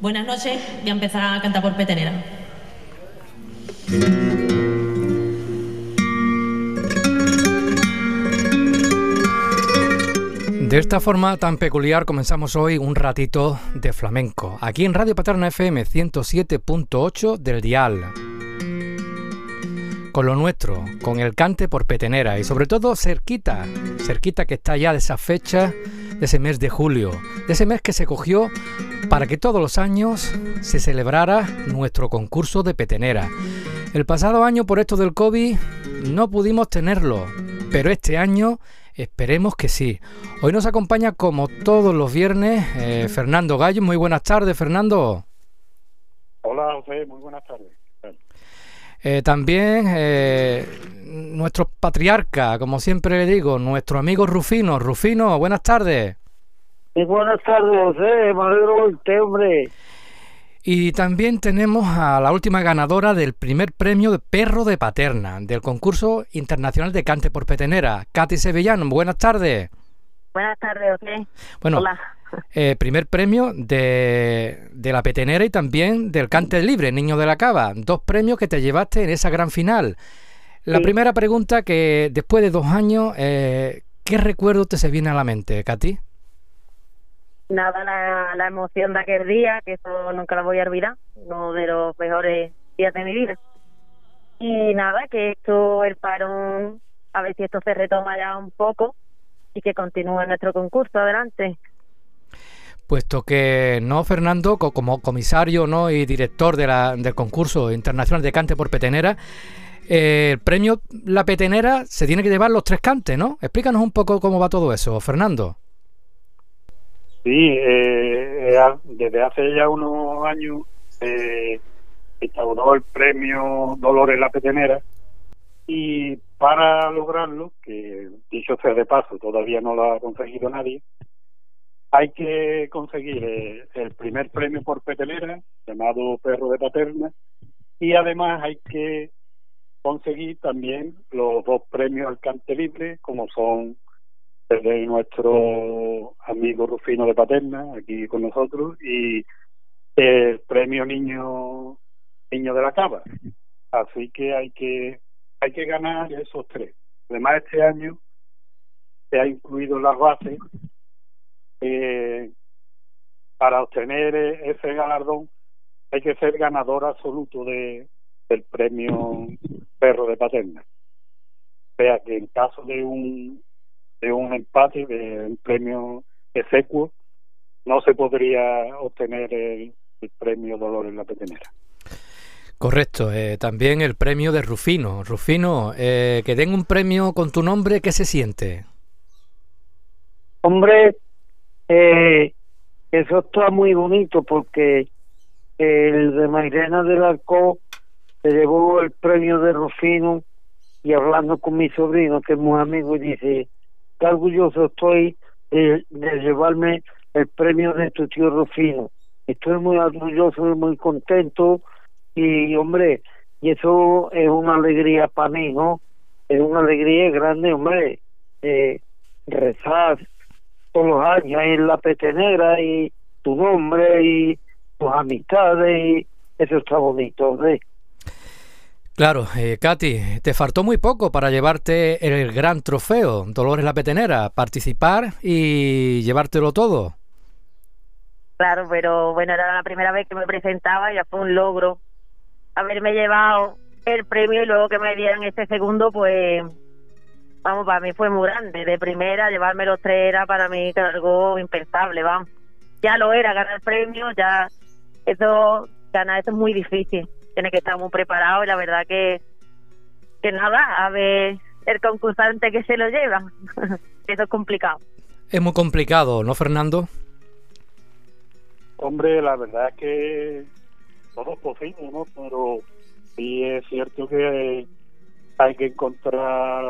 Buenas noches, voy a empezar a cantar por petenera. De esta forma tan peculiar comenzamos hoy un ratito de flamenco, aquí en Radio Paterna FM 107.8 del dial. Con lo nuestro, con el cante por petenera y sobre todo cerquita, cerquita que está ya de esa fecha, de ese mes de julio, de ese mes que se cogió para que todos los años se celebrara nuestro concurso de petenera. El pasado año por esto del COVID no pudimos tenerlo, pero este año esperemos que sí. Hoy nos acompaña como todos los viernes eh, Fernando Gallo. Muy buenas tardes, Fernando. Hola, José, muy buenas tardes. Eh, también eh, nuestro patriarca, como siempre le digo, nuestro amigo Rufino. Rufino, buenas tardes. Y buenas tardes, José, me alegro verte, hombre. Y también tenemos a la última ganadora del primer premio de Perro de Paterna, del concurso internacional de cante por petenera, Katy Sevillano. Buenas tardes. Buenas tardes, ¿ok? Bueno, Hola. Eh, primer premio de, de la petenera y también del cante libre, Niño de la Cava. Dos premios que te llevaste en esa gran final. La Sí. primera pregunta que después de dos años, eh, ¿qué recuerdo te se viene a la mente, Katy? Nada, la, la emoción de aquel día, que eso nunca lo voy a olvidar, uno de los mejores días de mi vida. Y nada, que esto, el parón, a ver si esto se retoma ya un poco y que continúe nuestro concurso adelante. Puesto que no, Fernando, co- como comisario ¿no? y director de la- del concurso internacional de cante por petenera, eh, el premio La Petenera se tiene que llevar los tres cantes, ¿no? Explícanos un poco cómo va todo eso, Fernando. Sí, eh, eh, desde hace ya unos años se instauró el premio Dolores la Petenera y para lograrlo, que dicho sea de paso, todavía no lo ha conseguido nadie, hay que conseguir eh, el primer premio por petenera, llamado Perro de Paterna, y además hay que conseguir también los dos premios al cante libre, como son el de nuestro amigo Rufino de Paterna, aquí con nosotros, y el premio Niño Niño de la Cava. Así que hay que hay que ganar esos tres. Además, este año se ha incluido en las bases eh, para obtener eh, ese galardón hay que ser ganador absoluto de del premio Perro de Paterna. O sea que en caso de un de un empate de un premio execuo no se podría obtener el, el premio Dolores la Petenera. Correcto, eh, también el premio de Rufino. Rufino, eh, que den un premio con tu nombre, ¿qué se siente? Hombre, eh, eso está muy bonito porque el de Mairena del Arco se llevó el premio de Rufino y hablando con mi sobrino, que es muy amigo, dice, qué orgulloso estoy de, de llevarme el premio de tu tío Rufino. Estoy muy orgulloso y muy contento y, hombre, y eso es una alegría para mí, ¿no? Es una alegría grande, hombre, eh, rezar todos los años en la petenera y tu nombre y tus amistades y eso está bonito, hombre. Claro, eh, Katy, te faltó muy poco para llevarte el gran trofeo, Dolores la Petenera, participar y llevártelo todo. Claro, pero bueno, era la primera vez que me presentaba, ya fue un logro haberme llevado el premio y luego que me dieran este segundo, pues vamos, para mí fue muy grande. De primera, llevarme los tres era para mí algo impensable, vamos. Ya lo era, ganar el premio, ya eso ganar eso es muy difícil. Tiene que estar muy preparado y la verdad que, que nada, a ver el concursante que se lo lleva. eso es complicado. Es muy complicado, ¿no, Fernando? Hombre, la verdad es que todo es posible, ¿no? Pero sí es cierto que hay que encontrar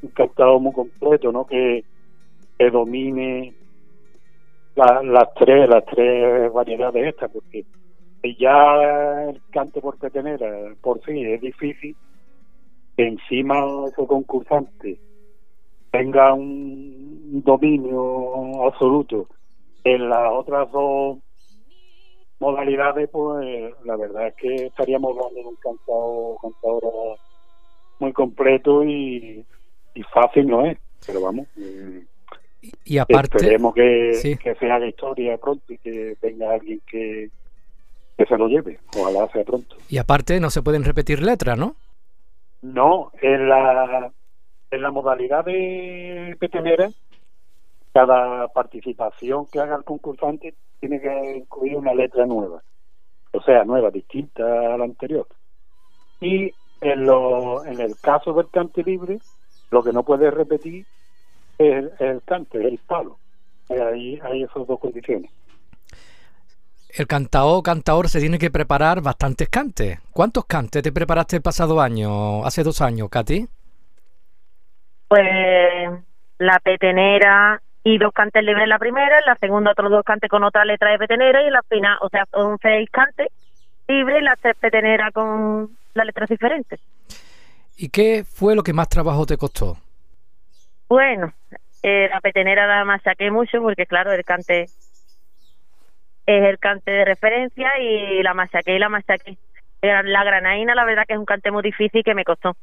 un cantado muy completo, ¿no? Que, domine la- las tres las tres variedades estas, porque ya el cante por petenera por sí es difícil que encima ese concursante tenga un dominio absoluto en las otras dos modalidades, pues la verdad es que estaríamos hablando de un cantado, cantador muy completo y, y fácil no es, pero vamos, mm, Y aparte, esperemos que, sí. que se haga historia pronto y que venga alguien que, que se lo lleve, ojalá sea pronto. y aparte no se pueden repetir letras, ¿no? No, en la, en la modalidad de petenera, cada participación que haga el concursante tiene que incluir una letra nueva, o sea, nueva, distinta a la anterior. Y en, lo, en el caso del cante libre, lo que no puede repetir es el, el cante, el palo. Eh, Ahí hay esas dos condiciones. El cantao cantaor se tiene que preparar bastantes cantes. ¿Cuántos cantes te preparaste el pasado año, hace dos años, Katy? Pues la petenera y dos cantes libres en la primera, en la segunda otros dos cantes con otra letra de petenera y en la final, o sea, son seis cantes libres y las tres peteneras con las letras diferentes. ¿Y qué fue lo que más trabajo te costó? Bueno, eh, la petenera la machaqué mucho porque claro, el cante es el cante de referencia y la machaqué y la machaqué. La granaína la verdad que es un cante muy difícil que me costó.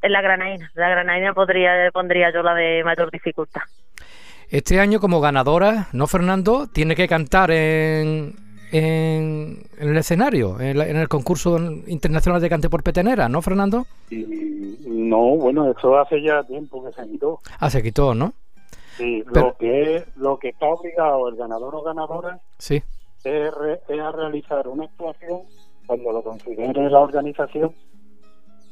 Es la granaína, la granaína podría pondría yo la de mayor dificultad. Este año como ganadora, ¿no, Fernando? Tiene que cantar en, en, en el escenario, en, la- en el concurso internacional de cante por petenera, ¿no, Fernando? Y no, bueno, eso hace ya tiempo que se quitó. Ah, se quitó, ¿no? Sí, Pero- lo que lo que está obligado el ganador o ganadora Sí. es, re- es a realizar una actuación cuando lo considere la organización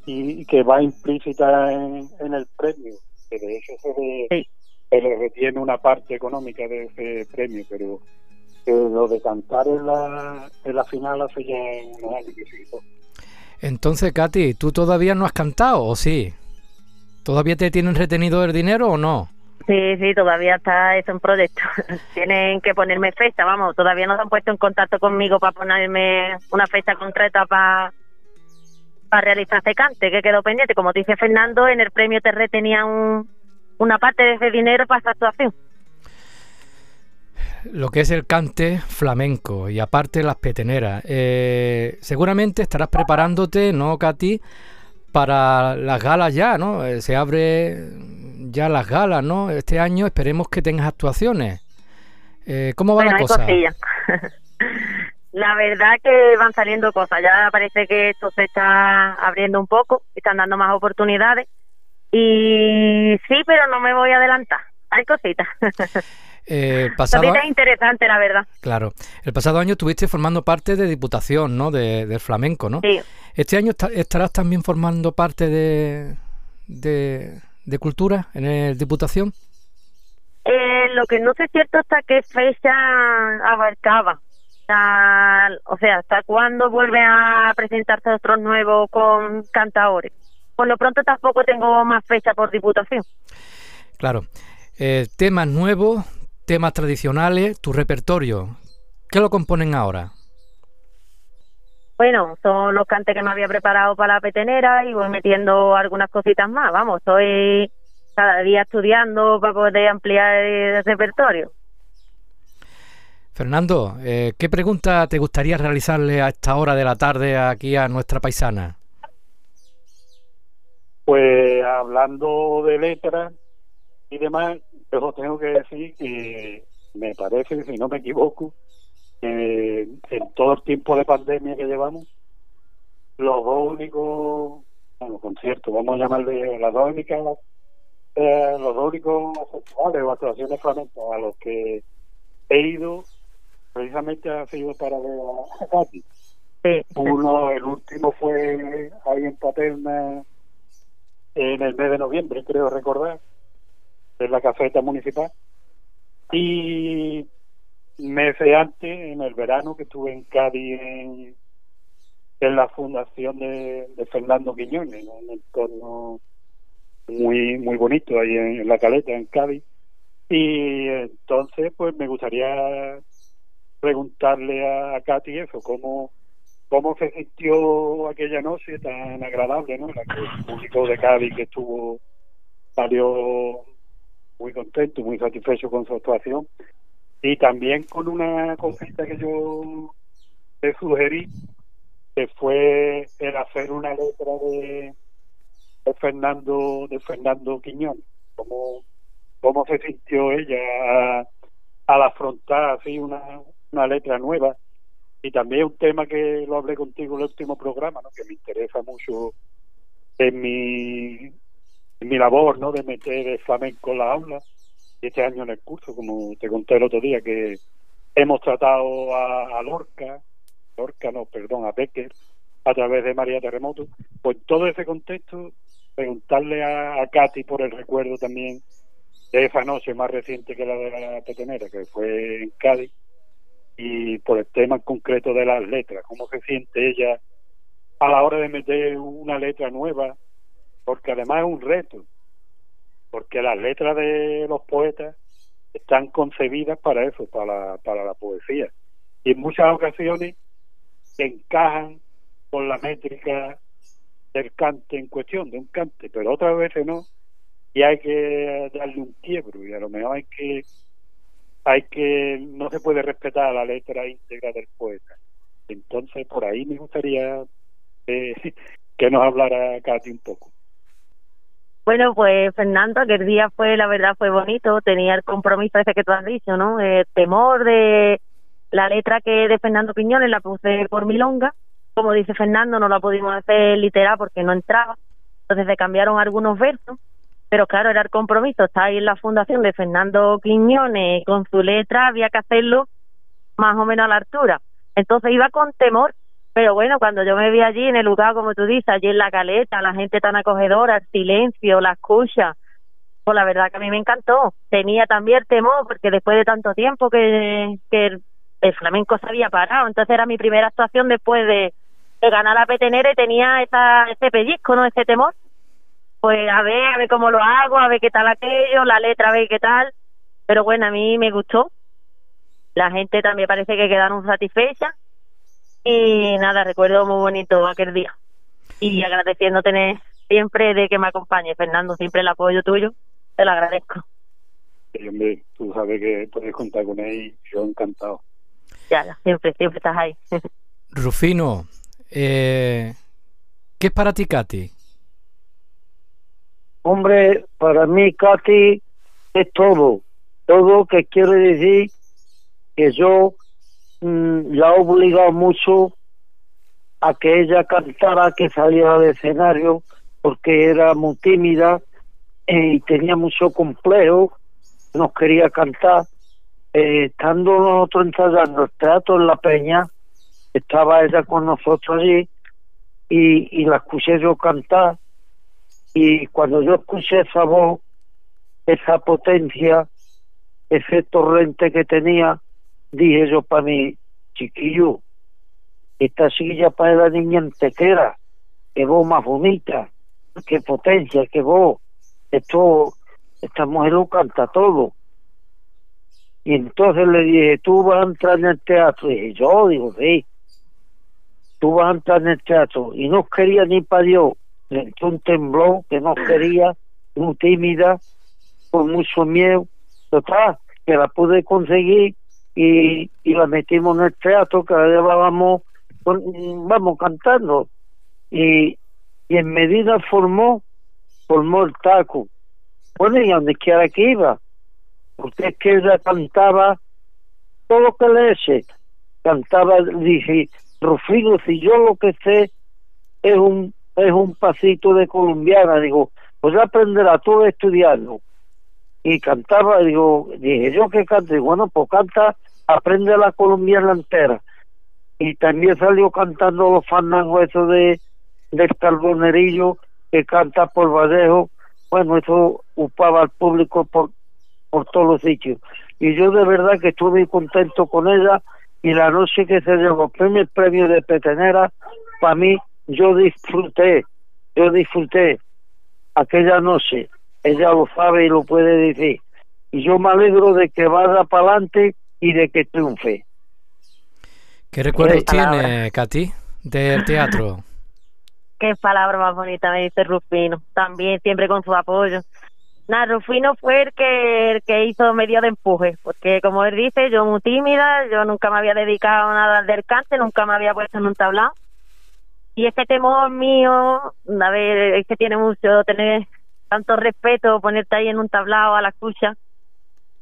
y, que va implícita en, en el premio, que de hecho se le, se le retiene una parte económica de ese premio, pero que lo de cantar en la, en la final hace ya unos años que se quitó. Entonces, Katy, ¿tú todavía no has cantado o sí? ¿Todavía te tienen retenido el dinero o no? Sí, sí, todavía está eso en proyecto. Tienen que ponerme fecha, vamos, todavía no se han puesto en contacto conmigo para ponerme una fecha concreta para para realizar ese cante que quedó pendiente. Como dice Fernando, en el premio te retenía un, una parte de ese dinero para esa actuación. Lo que es el cante flamenco y aparte las peteneras. Eh, seguramente estarás preparándote, ¿no, Katy? Para las galas ya, ¿no? Eh, se abre ya las galas, ¿no? Este año esperemos que tengas actuaciones. Eh, ¿Cómo va Bueno, la cosa? La verdad que van saliendo cosas. Ya parece que esto se está abriendo un poco, están dando más oportunidades. Y sí, pero no me voy a adelantar. Hay cositas. Eh, pasado, Cositas interesantes, la verdad. claro, el pasado año estuviste formando parte de Diputación, ¿no? De, del flamenco, ¿no? Sí. Este año esta- estarás también formando parte de, de, de cultura en el Diputación. Eh, lo que no sé cierto hasta qué fecha abarcaba. O sea, hasta cuándo vuelve a presentarse otros nuevos con cantadores. Por lo pronto tampoco tengo más fecha por diputación. Claro. Eh, temas nuevos, temas tradicionales, tu repertorio. ¿Qué lo componen ahora? Bueno, son los cantes que me había preparado para la petenera y voy metiendo algunas cositas más. Vamos, estoy cada día estudiando para poder ampliar el repertorio. Fernando, eh, ¿qué pregunta te gustaría realizarle a esta hora de la tarde aquí a nuestra paisana? Pues hablando de letras y demás, yo tengo que decir que me parece, si no me equivoco, que en todo el tiempo de pandemia que llevamos, los dos únicos, bueno, conciertos, vamos a llamarle las dos únicas, eh, los dos únicos festivales o actuaciones flamencas a los que he ido precisamente ha sido para ver a, Katy. Sí. Uno, el último fue ahí en Paterna en el mes de noviembre, creo recordar, en la caseta municipal. Y meses antes, en el verano, que estuve en Cádiz en, la fundación de, Fernando Quiñones, en un entorno muy muy bonito ahí en, la caleta, en Cádiz. Y entonces, pues me gustaría preguntarle a, a Katy eso, cómo, cómo se sintió aquella noche tan agradable, ¿no? La que el público de Cádiz que estuvo, salió muy contento, muy satisfecho con su actuación. Y también con una cosita que yo le sugerí, que fue el hacer una letra de, de Fernando de Fernando Quiñón, cómo, cómo se sintió ella al afrontar así una, una letra nueva. Y también un tema que lo hablé contigo en el último programa, que me interesa mucho en mi, mi labor ¿no? de meter el flamenco en la aula y este año en el curso, como te conté el otro día, que hemos tratado a, Lorca, Lorca no, perdón, a Becker, a través de María Terremoto, pues todo ese contexto, preguntarle a, a Katy por el recuerdo también de esa noche más reciente que la de la Petenera, que fue en Cádiz, y por el tema concreto de las letras, cómo se siente ella a la hora de meter una letra nueva, porque además es un reto, porque las letras de los poetas están concebidas para eso, para, para la poesía, y en muchas ocasiones encajan con la métrica del cante en cuestión, de un cante, pero otras veces no, y hay que darle un quiebro, y a lo mejor hay que hay que no se puede respetar la letra íntegra del poeta. Entonces, por ahí me gustaría eh, que nos hablara Katy un poco. Bueno, pues Fernando, aquel día fue, la verdad, fue bonito, tenía el compromiso ese que tú has dicho, ¿no? El temor de la letra que de Fernando Piñones la puse por milonga, como dice Fernando, no la pudimos hacer literal porque no entraba, entonces se cambiaron algunos versos. Pero claro, era el compromiso, está ahí en la fundación de Fernando Quiñones, con su letra había que hacerlo más o menos a la altura. Entonces iba con temor, pero bueno, cuando yo me vi allí en el lugar, como tú dices, allí en la caleta, la gente tan acogedora, el silencio, la escucha, pues la verdad que a mí me encantó. Tenía también temor, porque después de tanto tiempo que, el, flamenco se había parado, entonces era mi primera actuación después de, de ganar la petenera y tenía esa, ese pellizco, ¿no? Ese temor pues a ver, a ver cómo lo hago, a ver qué tal aquello, la letra, a ver qué tal. Pero bueno, a mí me gustó. La gente también parece que quedaron satisfechas. Y nada, recuerdo muy bonito aquel día. Y agradeciendo tener siempre de que me acompañe, Fernando, siempre el apoyo tuyo, te lo agradezco. Sí, hombre, tú sabes que puedes contar con él yo encantado. Ya, ya, siempre, siempre estás ahí. Rufino, eh, ¿qué es para ti, Katy? Hombre, para mí Katy es todo, todo que quiere decir que yo mm, la he obligado mucho a que ella cantara, que saliera del escenario, porque era muy tímida eh, y tenía mucho complejo, no quería cantar. Eh, estando nosotros ensayando el teatro en La Peña, estaba ella con nosotros allí y, y la escuché yo cantar y cuando yo escuché esa voz, esa potencia, ese torrente que tenía, dije yo para mí, chiquillo, esta silla para la niña entequera, que voz más bonita, qué potencia, qué voz, esto, esta mujer lo canta todo. Y entonces le dije, tú vas a entrar en el teatro. Y dije, yo digo, sí, tú vas a entrar en el teatro. Y no quería ni para Dios le entró un temblor que no quería, muy tímida, con mucho miedo, total, que la pude conseguir y, y la metimos en el teatro, que la vamos, vamos cantando. Y, y en medida formó, formó el taco. Bueno, y donde quiera que iba, porque es que ella cantaba todo lo que le eche. Cantaba, dije, Rufino, si yo lo que sé es un es un pasito de colombiana, digo, pues aprenderá todo estudiando. Y cantaba, digo, dije, yo que cante, bueno, pues canta aprende la colombiana entera. Y también salió cantando los fandangos eso de del carbonerillo que canta por Vallejo. Bueno, eso upaba al público por, por todos los sitios. Y yo de verdad que estuve contento con ella y la noche que se llevó el primer premio de Petenera, para mí yo disfruté, yo disfruté aquella noche. Ella lo sabe y lo puede decir. Y yo me alegro de que vaya para adelante y de que triunfe. ¿Qué recuerdos tiene, Katy, del teatro? Qué palabra más bonita me dice Rufino. También siempre con su apoyo. Nada, Rufino fue el que, el que hizo medio de empuje, porque como él dice, yo muy tímida, yo nunca me había dedicado a nada del cante, nunca me había puesto en un tablado. Y ese temor mío, a ver, es que tiene mucho tener tanto respeto, ponerte ahí en un tablado a la escucha.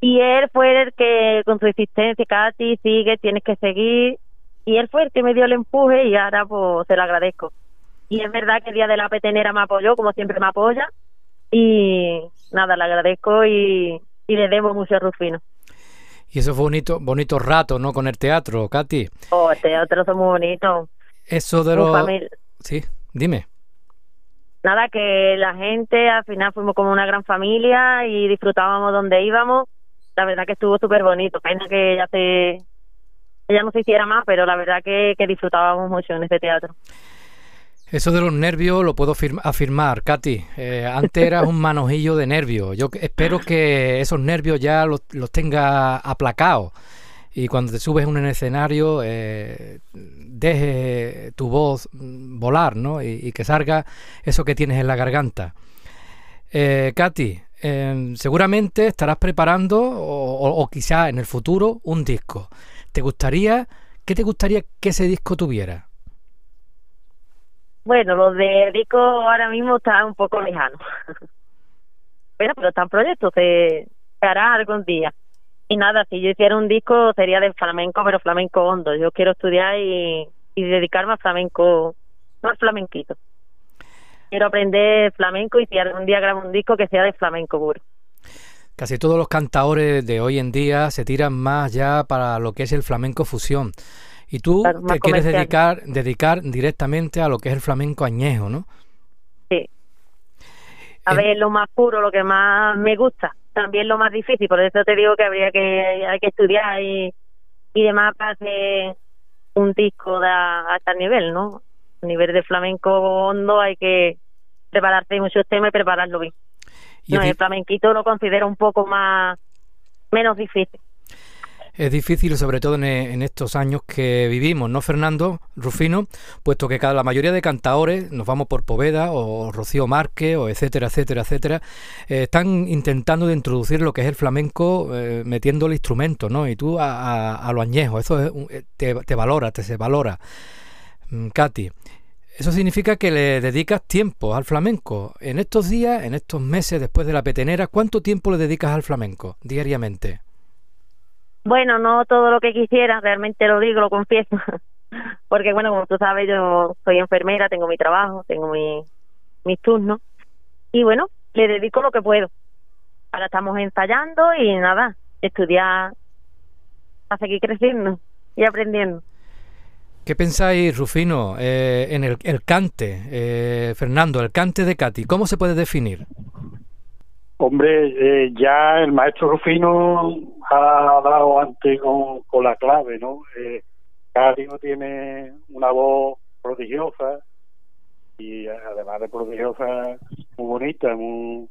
Y él fue el que, con su existencia, Katy, sigue, tienes que seguir. Y él fue el que me dio el empuje y ahora pues se lo agradezco. Y es verdad que el día de la petenera me apoyó, como siempre me apoya. Y nada, le agradezco y, y le debo mucho a Rufino. Y eso fue bonito, bonito rato, ¿no? Con el teatro, Katy. Oh, el teatro es muy bonito. Eso de los... Sí, dime. Nada, que la gente al final fuimos como una gran familia y disfrutábamos donde íbamos. La verdad que estuvo súper bonito. Pena que ya se... ella no se hiciera más, pero la verdad que, que disfrutábamos mucho en este teatro. Eso de los nervios lo puedo afirmar, Katy. Eh, antes eras un manojillo de nervios. Yo espero que esos nervios ya los, los tenga aplacados y cuando te subes en un escenario eh, deje tu voz volar ¿no? y, que salga eso que tienes en la garganta. Eh, Katy, em, seguramente estarás preparando o, o, quizá en el futuro un disco. ¿Te gustaría, qué te gustaría que ese disco tuviera? Bueno, los de disco ahora mismo están un poco lejanos. bueno, pero están proyectos, se, hará algún día. Y nada, si yo hiciera un disco sería de flamenco, pero flamenco hondo. Yo quiero estudiar y, y dedicarme a flamenco, no al flamenquito. Quiero aprender flamenco y si algún día grabo un disco que sea de flamenco puro. Casi todos los cantadores de hoy en día se tiran más ya para lo que es el flamenco fusión. Y tú te quieres dedicar, dedicar directamente a lo que es el flamenco añejo, ¿no? Sí. A ver, lo más puro, lo que más me gusta, también lo más difícil, por eso te digo que habría que, hay que estudiar y, y demás para hacer un disco de, a tal nivel, ¿no? A nivel de flamenco hondo hay que prepararte muchos temas y prepararlo bien. ¿Y no, el flamenquito lo considero un poco más menos difícil. Es difícil, sobre todo en, estos años que vivimos, ¿no, Fernando Rufino? Puesto que cada, la mayoría de cantadores, nos vamos por Poveda o Rocío Márquez o etcétera, etcétera, etcétera, eh, están intentando de introducir lo que es el flamenco eh, metiendo el instrumento, ¿no? Y tú a, lo añejo, eso eh, te, te, valora, te se valora. Mm, Katy, eso significa que le dedicas tiempo al flamenco. En estos días, en estos meses después de la petenera, ¿cuánto tiempo le dedicas al flamenco diariamente? Bueno, no todo lo que quisiera, realmente lo digo, lo confieso. Porque, bueno, como tú sabes, yo soy enfermera, tengo mi trabajo, tengo mi, mis turnos. Y bueno, le dedico lo que puedo. Ahora estamos ensayando y nada, estudiar para seguir creciendo y aprendiendo. ¿Qué pensáis, Rufino, eh, en el, el cante, eh, Fernando, el cante de Katy? ¿Cómo se puede definir? Hombre, eh, ya el maestro Rufino ha dado antes con, la clave, ¿no? Eh, tiene una voz prodigiosa y además de prodigiosa, muy bonita, muy,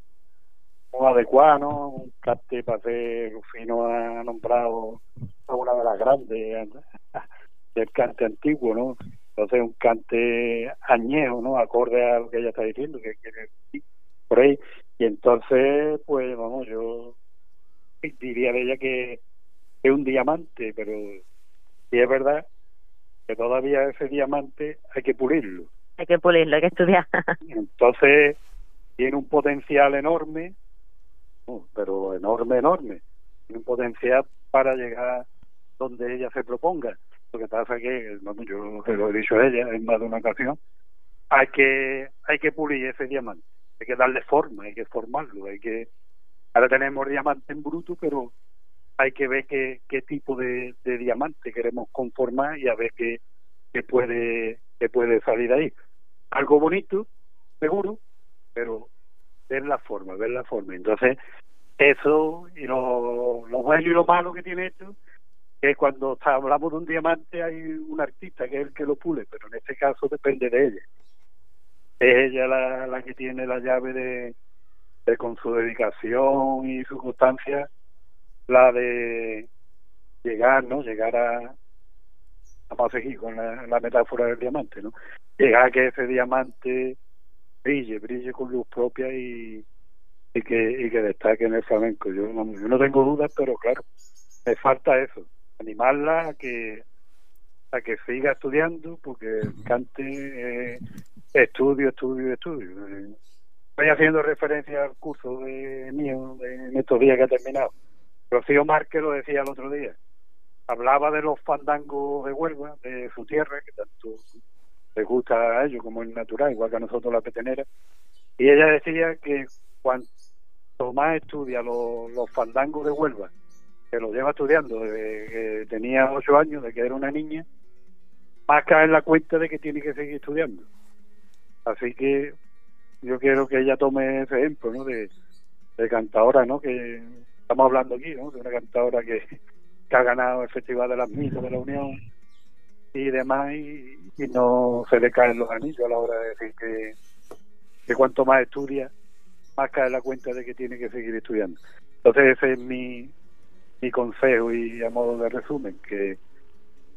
muy adecuada, ¿no? Un cante para ser Rufino ha nombrado a una de las grandes del cante antiguo, ¿no? Entonces un cante añejo, ¿no? Acorde a lo que ella está diciendo, que quiere por ahí y entonces, pues vamos, yo diría de ella que es un diamante, pero si es verdad que todavía ese diamante hay que pulirlo. Hay que pulirlo, hay que estudiar. Entonces, tiene un potencial enorme, pero enorme, enorme. Tiene un potencial para llegar donde ella se proponga. Lo que pasa es que, vamos, yo se lo he dicho a ella en más de una ocasión, hay que, hay que pulir ese diamante hay que darle forma, hay que formarlo, hay que ahora tenemos diamante en bruto, pero hay que ver qué, qué tipo de, diamante queremos conformar y a ver qué, qué puede qué puede salir ahí. Algo bonito, seguro, pero ver la forma, ver la forma. Entonces, eso y lo, lo bueno y lo malo que tiene esto que cuando hablamos de un diamante hay un artista que es el que lo pule, pero en este caso depende de ella. Es ella la, la que tiene la llave de, con su dedicación y su constancia, la de llegar, ¿no? Llegar a, vamos a seguir con la, metáfora del diamante, ¿no? Llegar a que ese diamante brille, brille con luz propia y, y que y que destaque en el flamenco. Yo no, yo no tengo dudas, pero claro, me falta eso, animarla a que a que siga estudiando, porque cante eh, estudio, estudio, estudio. Estoy haciendo referencia al curso de mío en estos días que ha terminado. Rocío Márquez lo decía el otro día. Hablaba de los fandangos de Huelva, de su tierra, que tanto les gusta a ellos como es natural, igual que a nosotros la petenera. Y ella decía que cuanto más estudia los, los fandangos de Huelva, que lo lleva estudiando desde que tenía ocho años, de que era una niña, más cae en la cuenta de que tiene que seguir estudiando. Así que yo quiero que ella tome ese ejemplo. De, de cantadora, ¿no? Que estamos hablando aquí, ¿no? De una cantadora que, ha ganado el Festival de las Misas de la Unión y demás y, y no se le caen los anillos a la hora de decir que, que cuanto más estudia, más cae la cuenta de que tiene que seguir estudiando. Entonces ese es mi, mi consejo y a modo de resumen, que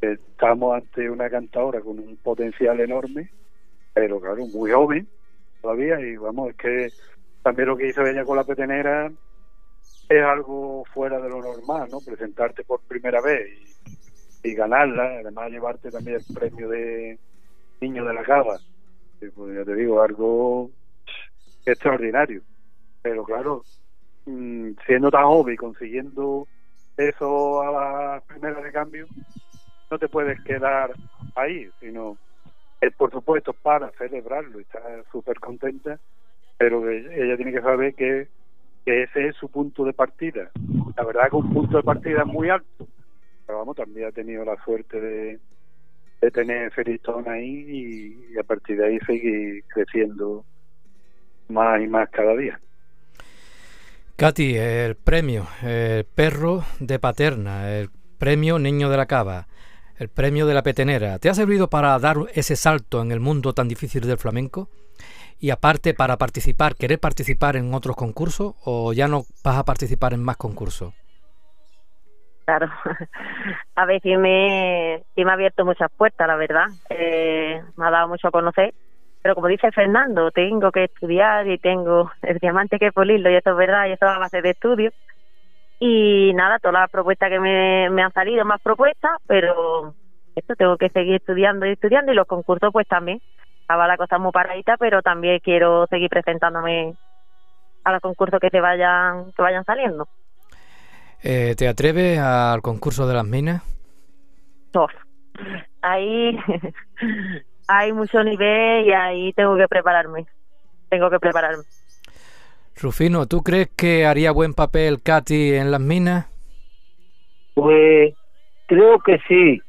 estamos ante una cantadora con un potencial enorme, pero claro, muy joven todavía y vamos, es que también lo que hizo ella con la petenera es algo fuera de lo normal, ¿no? Presentarte por primera vez y, y ganarla, además llevarte también el premio de Niño de la Cava, y, pues ya te digo, algo extraordinario. Pero claro, mm, siendo tan joven y consiguiendo eso a la primera de cambio, no te puedes quedar ahí, sino, es por supuesto, para celebrarlo y estar súper contenta, pero ella tiene que saber que, ese es su punto de partida. La verdad que un punto de partida muy alto, pero vamos, también ha tenido la suerte de, tener ese listón ahí y, y a partir de ahí seguir creciendo más y más cada día. Katy, el premio, el perro de Paterna, el premio Niño de la Cava, el premio de la Petenera, ¿te ha servido para dar ese salto en el mundo tan difícil del flamenco? Y aparte, para participar, ¿querer participar en otros concursos o ya no vas a participar en más concursos? Claro, a ver, sí me, me ha abierto muchas puertas, la verdad. Eh, me ha dado mucho a conocer pero como dice Fernando, tengo que estudiar y tengo el diamante que pulirlo y eso es verdad y eso es a base de estudio. Y nada, todas las propuestas que me, me han salido, más propuestas, pero esto tengo que seguir estudiando y estudiando y los concursos pues también. Estaba la cosa muy paradita, pero también quiero seguir presentándome a los concursos que se vayan, que vayan saliendo. Eh, ¿Te atreves al concurso de las minas? Uf, Ahí hay mucho nivel y ahí tengo que prepararme. Tengo que prepararme. Rufino, ¿tú crees que haría buen papel Katy en las minas? Pues creo que sí.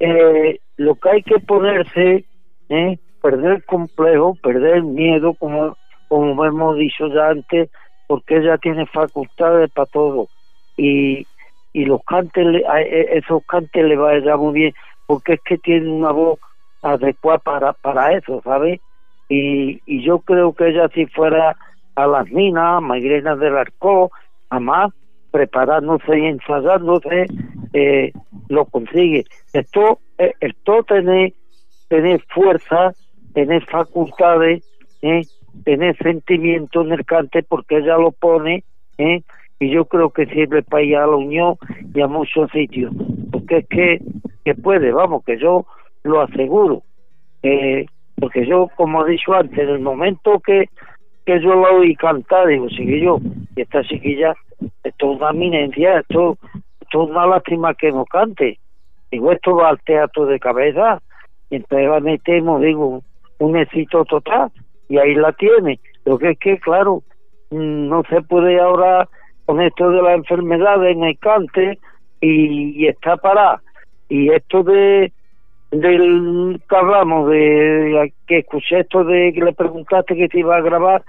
Eh, lo que hay que ponerse, ¿eh? perder complejo, perder miedo, como, como hemos dicho ya antes, porque ella tiene facultades para todo. Y, y los cantes, e- esos cantes le va a dar muy bien, porque es que tiene una voz adecuada para, para eso, ¿sabes? Y, y yo creo que ella si fuera a las minas, a del Arco, a más, preparándose y ensayándose, eh, lo consigue. Esto, eh, esto tener, tener fuerza, tener facultades, eh, tener sentimiento en el cante, porque ella lo pone, eh, y yo creo que sirve para ir a la Unión y a muchos sitios, porque es que, que puede, vamos, que yo lo aseguro, eh, porque yo, como he dicho antes, en el momento que, que yo la oí cantar, digo, chiquillo, y esta chiquilla, esto es una eminencia, esto, esto es una lástima que no cante. Digo, esto va al teatro de cabeza, y entonces la metemos, digo, un éxito total, y ahí la tiene. Lo que es que, claro, mm, no se puede ahora con esto de las enfermedades en el cante y, está parada. Y esto de del que hablamos, de que escuché esto de que le preguntaste que te iba a grabar,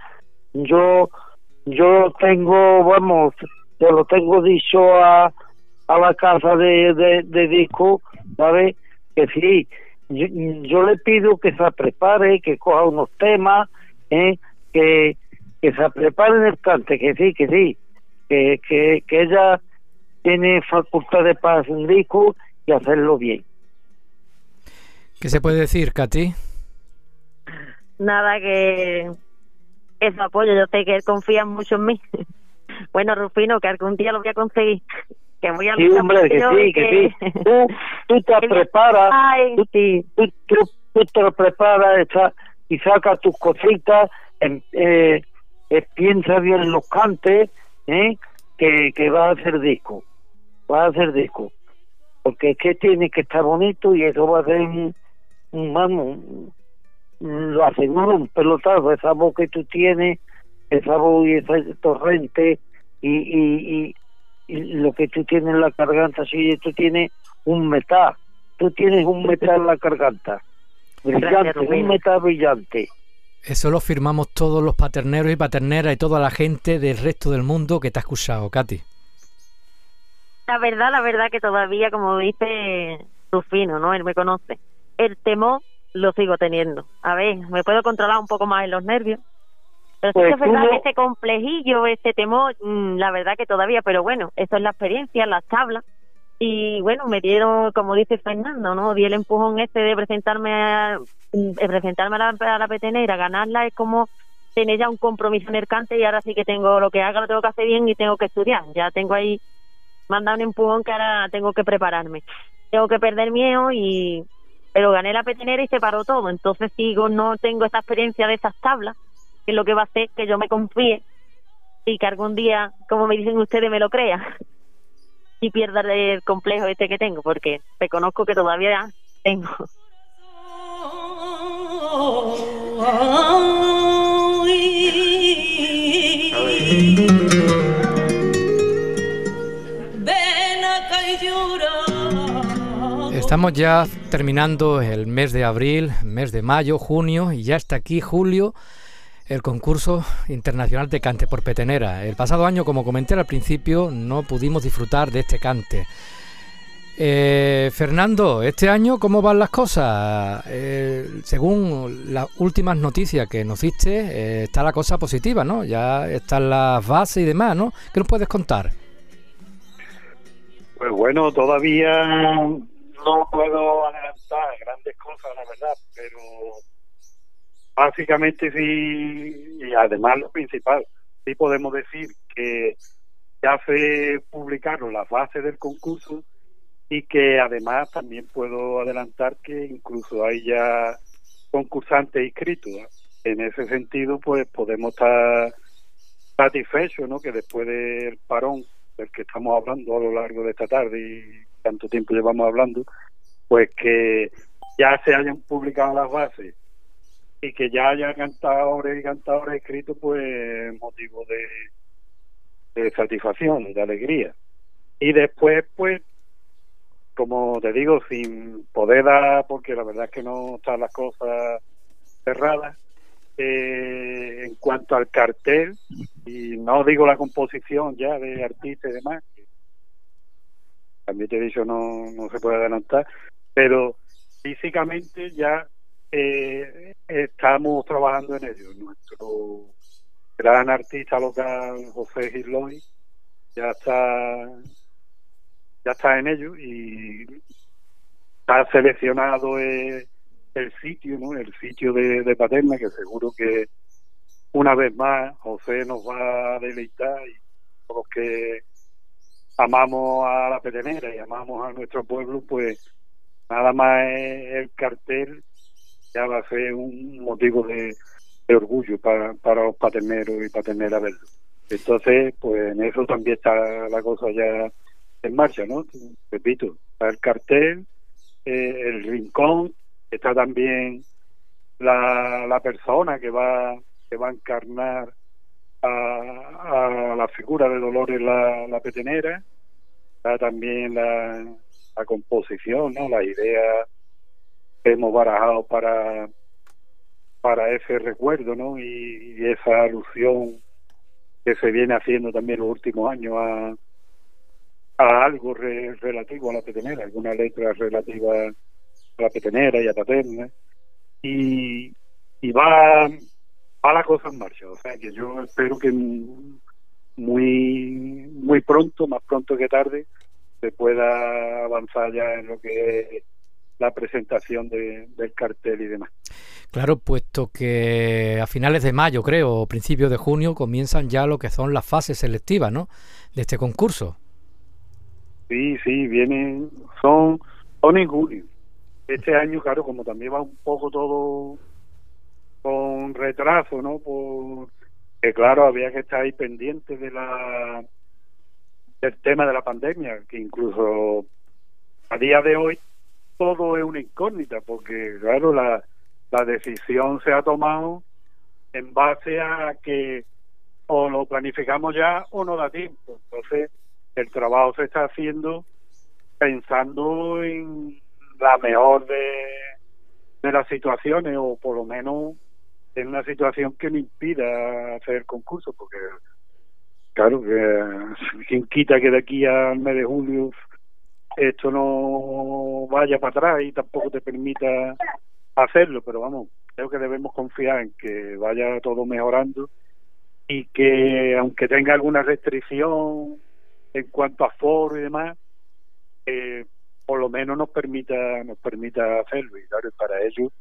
yo yo tengo, vamos, yo lo tengo dicho a, a la casa de, de, disco, ¿sabes? Que sí, yo, le pido que se prepare, que coja unos temas, ¿eh? que, que se prepare en el cante, que sí, que sí, que, que, que ella tiene facultades para hacer un disco y hacerlo bien. ¿Qué se puede decir, Katy? Nada, que eso apoyo, yo sé que él confía mucho en mí. bueno, Rufino, que algún día lo voy a conseguir. Que voy a sí, hombre, que sí, que, sí. Tú, tú te preparas, Ay, tú, sí. tú, tú, te preparas y sacas tus cositas, eh, eh, piensa bien los cantes, eh, que, que vas a hacer disco. Vas a hacer disco. Porque es que tiene que estar bonito y eso va a ser un, vamos, lo aseguro, un pelotazo, esa voz que tú tienes, esa voz y ese torrente y, y, y, lo que tú tienes en la garganta, si tú tienes un metal, tú tienes un metal en la garganta, brillante, un metal brillante. Eso lo firmamos todos los paterneros y paterneras y toda la gente del resto del mundo que te ha escuchado, Katy. La verdad, la verdad que todavía, como dice Rufino, ¿no? Él me conoce. El temor lo sigo teniendo. A ver, me puedo controlar un poco más en los nervios. Pero sí que es pues que ese complejillo, ese temor, mm, la verdad que todavía, pero bueno, eso es la experiencia, las tablas. Y bueno, me dieron, como dice Fernando, ¿no? Di el empujón este de presentarme a, de presentarme a la, a la petenera, ganarla es como tener ya un compromiso en el cante y ahora sí que tengo lo que haga, lo tengo que hacer bien y tengo que estudiar. Ya tengo ahí, dado un empujón que ahora tengo que prepararme. Tengo que perder miedo y, pero gané la petinera y se paró todo. Entonces digo, no tengo esa experiencia de esas tablas, que es lo que va a hacer que yo me confíe y que algún día, como me dicen ustedes, me lo crea y pierda el complejo este que tengo, porque reconozco que todavía tengo. Estamos ya terminando el mes de abril, mes de mayo, junio y ya está aquí julio el concurso internacional de cante por petenera. El pasado año, como comenté al principio, no pudimos disfrutar de este cante. Eh, Fernando, este año, ¿cómo van las cosas? Eh, según las últimas noticias que nos diste, eh, está la cosa positiva, ¿no? Ya están las bases y demás, ¿no? ¿Qué nos puedes contar? Pues bueno, todavía no puedo adelantar grandes cosas, la verdad, pero básicamente sí, y además lo principal, sí podemos decir que ya se publicaron las bases del concurso y que además también puedo adelantar que incluso hay ya concursantes inscritos. En ese sentido, pues podemos estar satisfechos, ¿no? Que después del parón del que estamos hablando a lo largo de esta tarde tanto tiempo llevamos hablando, pues que ya se hayan publicado las bases y que ya haya cantadores y cantadores escritos, pues motivo de, de satisfacción, de alegría. Y después, pues, como te digo, sin poder dar, porque la verdad es que no están las cosas cerradas, eh, en cuanto al cartel, y no digo la composición ya de artistas y demás, también te he dicho no, no se puede adelantar, pero físicamente ya eh, estamos trabajando en ello. Nuestro gran artista local, José Giloy, ya está ya está en ello y está seleccionado el, sitio, ¿no? El sitio de, de Paterna, que seguro que una vez más José nos va a deleitar y los que amamos a la petenera y amamos a nuestro pueblo, pues nada más el cartel ya va a ser un motivo de, orgullo para, para los paterneros y paterneras verlo. Entonces, pues en eso también está la cosa ya en marcha, ¿no? Repito, está el cartel, eh, el rincón, está también la, la persona que va que va a encarnar a, la figura de Dolores la, la petenera, también la, composición, ¿no? la idea que hemos barajado para para ese recuerdo ¿no? y, esa alusión que se viene haciendo también los últimos años a, a algo relativo a la petenera, alguna letra relativa a la petenera y a Paterna y, y va, va la cosa en marcha, o sea que yo espero que muy muy pronto, más pronto que tarde, se pueda avanzar ya en lo que es la presentación del cartel y demás. Claro, puesto que a finales de mayo, creo, o principios de junio, comienzan ya lo que son las fases selectivas, ¿no? De este concurso. Sí, sí, vienen, son, son en junio. Este año, claro, como también va un poco todo con retraso, ¿no? Por, que claro, había que estar ahí pendiente de la del tema de la pandemia, que incluso a día de hoy todo es una incógnita, porque claro, la, la decisión se ha tomado en base a que o lo planificamos ya o no da tiempo. Entonces, el trabajo se está haciendo pensando en la mejor de, de las situaciones, o por lo menos en una situación que no impida hacer el concurso, porque claro que quien quita que de aquí al mes de julio esto no vaya para atrás y tampoco te permita hacerlo, pero vamos, creo que debemos confiar en que vaya todo mejorando y que aunque tenga alguna restricción en cuanto a foro y demás, eh, por lo menos nos permita nos permita hacerlo. Y claro, para ello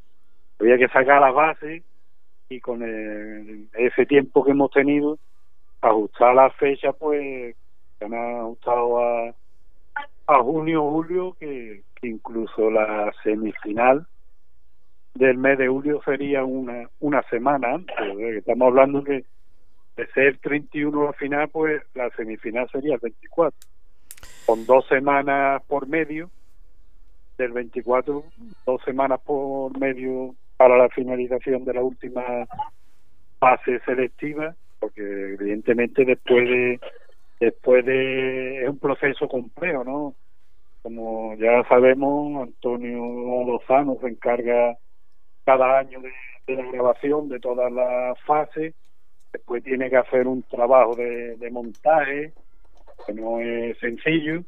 había que sacar las bases y con ese tiempo que hemos tenido ajustar la fecha pues se han ajustado a a junio julio que, incluso la semifinal del mes de julio sería una una semana antes estamos hablando que de ser 31 la final pues la semifinal sería el 24 con dos semanas por medio del 24 dos semanas por medio para la finalización de la última fase selectiva porque evidentemente después de después de es un proceso complejo no como ya sabemos Antonio Lozano se encarga cada año de, la grabación de todas las fases después tiene que hacer un trabajo de, de montaje que no es sencillo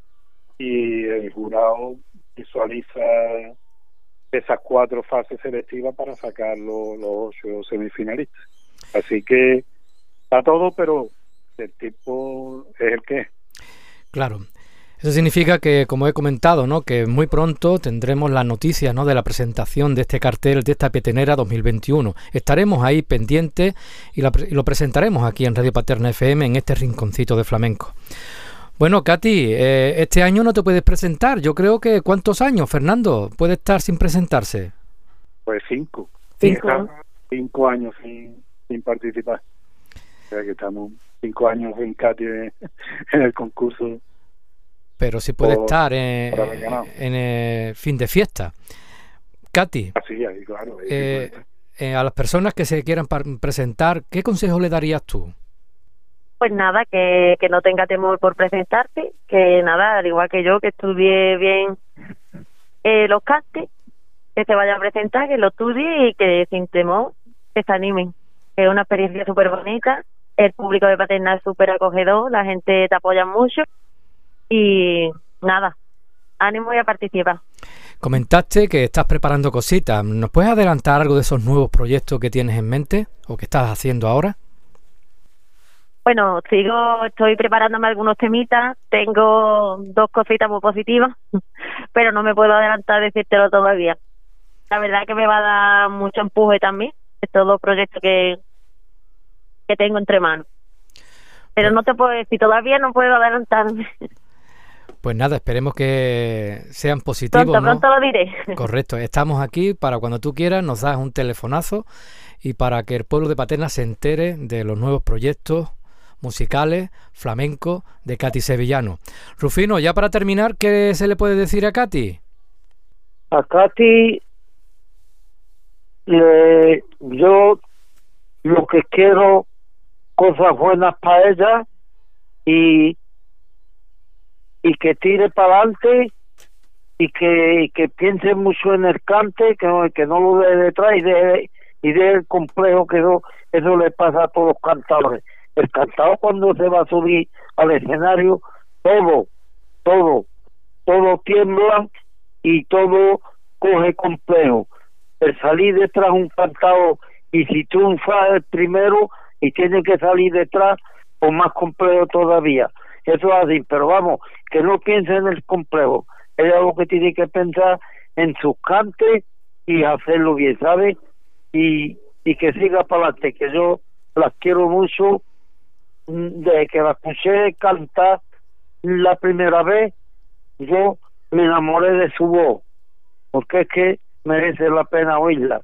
y el jurado visualiza esas cuatro fases selectivas para sacar los, los ocho semifinalistas así que está todo pero el tipo es el que es. Claro. Eso significa que, como he comentado, ¿no? que muy pronto tendremos las noticias ¿no? de la presentación de este cartel de esta petenera 2021. Estaremos ahí pendientes y, lo presentaremos aquí en Radio Paterna FM en este rinconcito de flamenco. Bueno, Katy, eh, este año no te puedes presentar. Yo creo que ¿cuántos años, Fernando, puede estar sin presentarse? Pues cinco. Cinco, cinco años sin, sin participar. O sea que estamos cinco años en Katy en el concurso. Pero si puede estar en, el fin de fiesta. Katy, claro, eh, eh, a las personas que se quieran presentar, ¿qué consejo le darías tú? Pues nada, que, que no tenga temor por presentarte, que nada, al igual que yo, que estudie bien eh, los castes, que se vaya a presentar, que lo estudie y que sin temor que se animen. Es una experiencia súper bonita el público de Paterna es súper acogedor, la gente te apoya mucho y nada, ánimo y a participar. Comentaste que estás preparando cositas. ¿Nos puedes adelantar algo de esos nuevos proyectos que tienes en mente o que estás haciendo ahora? Bueno, sigo, estoy preparándome algunos temitas, tengo dos cositas muy positivas, pero no me puedo adelantar decírtelo todavía. La verdad que me va a dar mucho empuje también, estos dos proyectos que, que tengo entre manos. Pero no te puedo decir, todavía no puedo adelantarme. Pues nada, esperemos que sean positivos. Pronto, pronto lo diré. Correcto, estamos aquí para cuando tú quieras, nos das un telefonazo y para que el pueblo de Paterna se entere de los nuevos proyectos musicales flamenco de Katy Sevillano. Rufino, ya para terminar, ¿qué se le puede decir a Katy? A Katy, yo lo que quiero cosas buenas para ella y, y que tire para adelante y que, que piense mucho en el cante, que, que no lo deje detrás y de y de el complejo que eso, eso le pasa a todos los cantadores. El cantador cuando se va a subir al escenario, todo, todo, todo tiembla y todo coge complejo. El salir detrás un cantador y si triunfa el primero y tiene que salir detrás, pues más complejo todavía. Eso es así, pero vamos, que no piense en el complejo. es algo que tiene que pensar en sus cantes y hacerlo bien, ¿sabes? Y, y que siga para adelante, que yo las quiero mucho. Desde que la escuché cantar la primera vez, yo me enamoré de su voz, porque es que merece la pena oírla.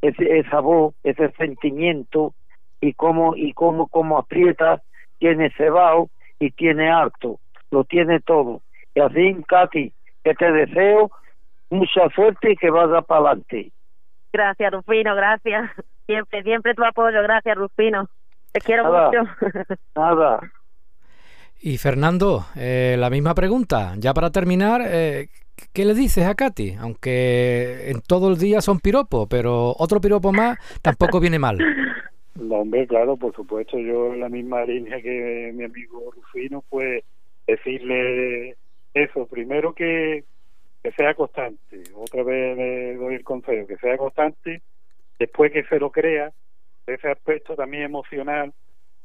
Ese, esa voz, ese sentimiento y cómo y cómo cómo aprieta, tiene cebado y tiene harto, lo tiene todo. Y así, Katy, que te deseo mucha suerte y que vaya para adelante. Gracias, Rufino, gracias. Siempre, siempre tu apoyo, gracias, Rufino. Te quiero Nada. mucho. Nada, Y Fernando, eh, la misma pregunta. Ya para terminar, eh, ¿qué le dices a Katy? Aunque en todo el día son piropos, pero otro piropo más tampoco viene mal. No, hombre, claro, por supuesto, yo en la misma línea que mi amigo Rufino, pues decirle eso, primero que, que sea constante, otra vez le doy el consejo, que sea constante, después que se lo crea, ese aspecto también emocional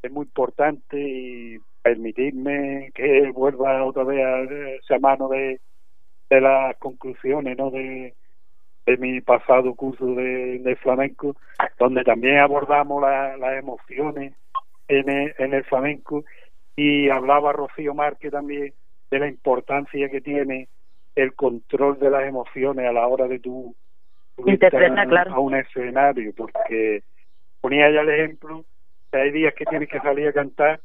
es muy importante y permitirme que vuelva otra vez a esa mano de, de las conclusiones, ¿no? De, de mi pasado curso de, de flamenco, donde también abordamos la- las emociones en el, en el flamenco y hablaba Rocío Márquez también de la importancia que tiene el control de las emociones a la hora de tu claro. a un escenario, porque ponía ya el ejemplo que hay días que tienes que salir a cantar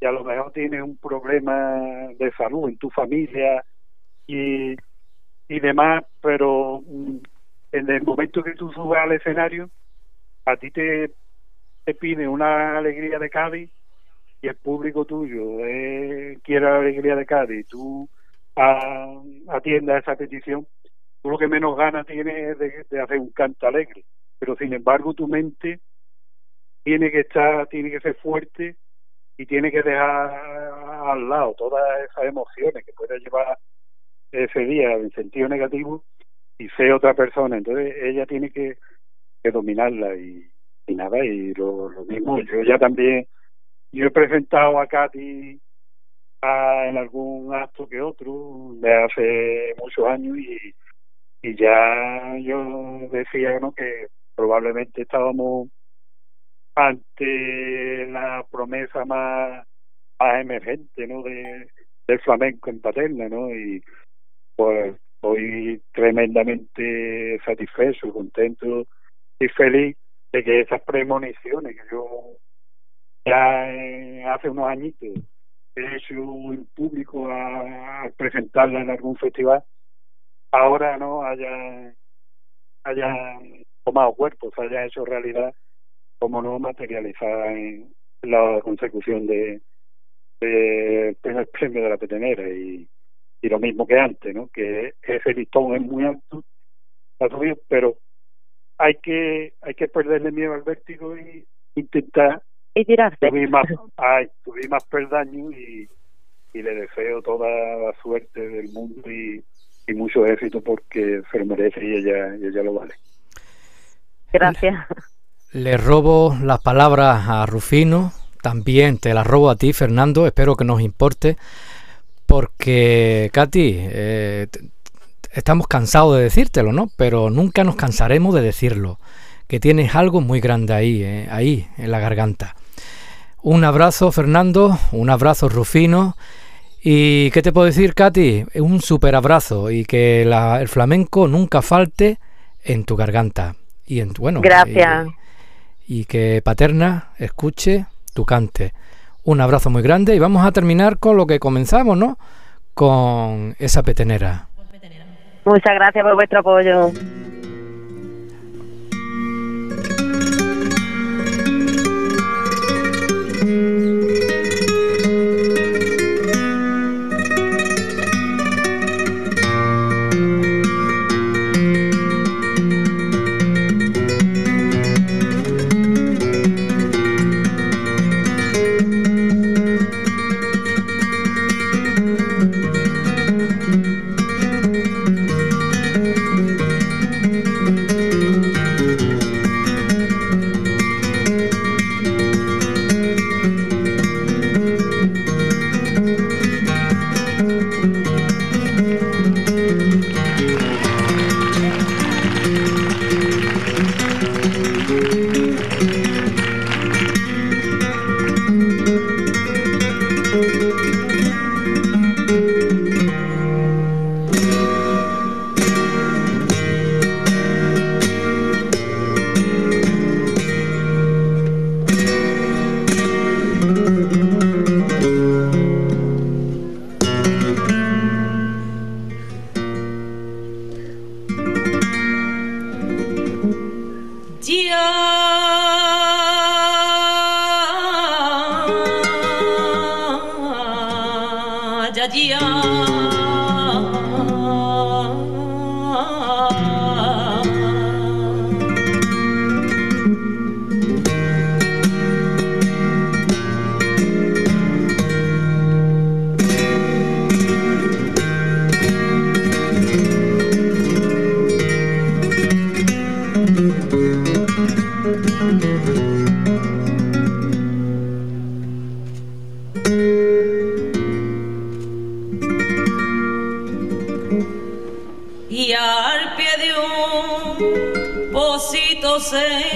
y a lo mejor tienes un problema de salud en tu familia y, y demás, pero mm, en el momento que tú subes al escenario, a ti te, te pide una alegría de Cádiz y el público tuyo eh, quiere la alegría de Cádiz y tú ah, atiendas esa petición, tú lo que menos ganas tienes es de hacer un canto alegre, pero sin embargo tu mente tiene que estar, tiene que ser fuerte y tiene que dejar al lado todas esas emociones que puede llevar ese día en sentido negativo y ser otra persona. Entonces ella tiene que, dominarla y, y nada, y lo, lo mismo. Yo ya también, yo he presentado a Katy a- en algún acto que otro de hace muchos años y, y ya yo decía ¿no? que probablemente estábamos ante la promesa más, más emergente ¿no? de, del flamenco en Paterna ¿no? y pues estoy tremendamente satisfecho, contento y feliz de que esas premoniciones que yo ya eh, hace unos añitos he hecho en público a, a presentarla en algún festival, ahora no haya haya tomado cuerpo, se haya hecho realidad como no materializada en la consecución de, de primer premio de la petenera y, y lo mismo que antes, ¿no? Que ese listón es muy alto, ha subido, pero hay que hay que perderle miedo al vértigo y intentar Y tirarse. subir más, ay, subir más peldaños y, y le deseo toda la suerte del mundo y, y mucho éxito porque se lo merece y ella, y ella lo vale. Gracias. Le robo las palabras a Rufino, también te las robo a ti, Fernando, espero que nos importe, porque, Katy, eh, estamos cansados de decírtelo, ¿no? Pero nunca nos cansaremos de decirlo, que tienes algo muy grande ahí, eh, ahí, en la garganta. Un abrazo, Fernando, un abrazo, Rufino, y ¿qué te puedo decir, Katy? Un super abrazo y que la- el flamenco nunca falte en tu garganta. Y en bueno, Gracias. y, y que Paterna escuche tu cante. Un abrazo muy grande y vamos a terminar con lo que comenzamos, ¿no? Con esa petenera. Muchas gracias por vuestro apoyo. Sadia. say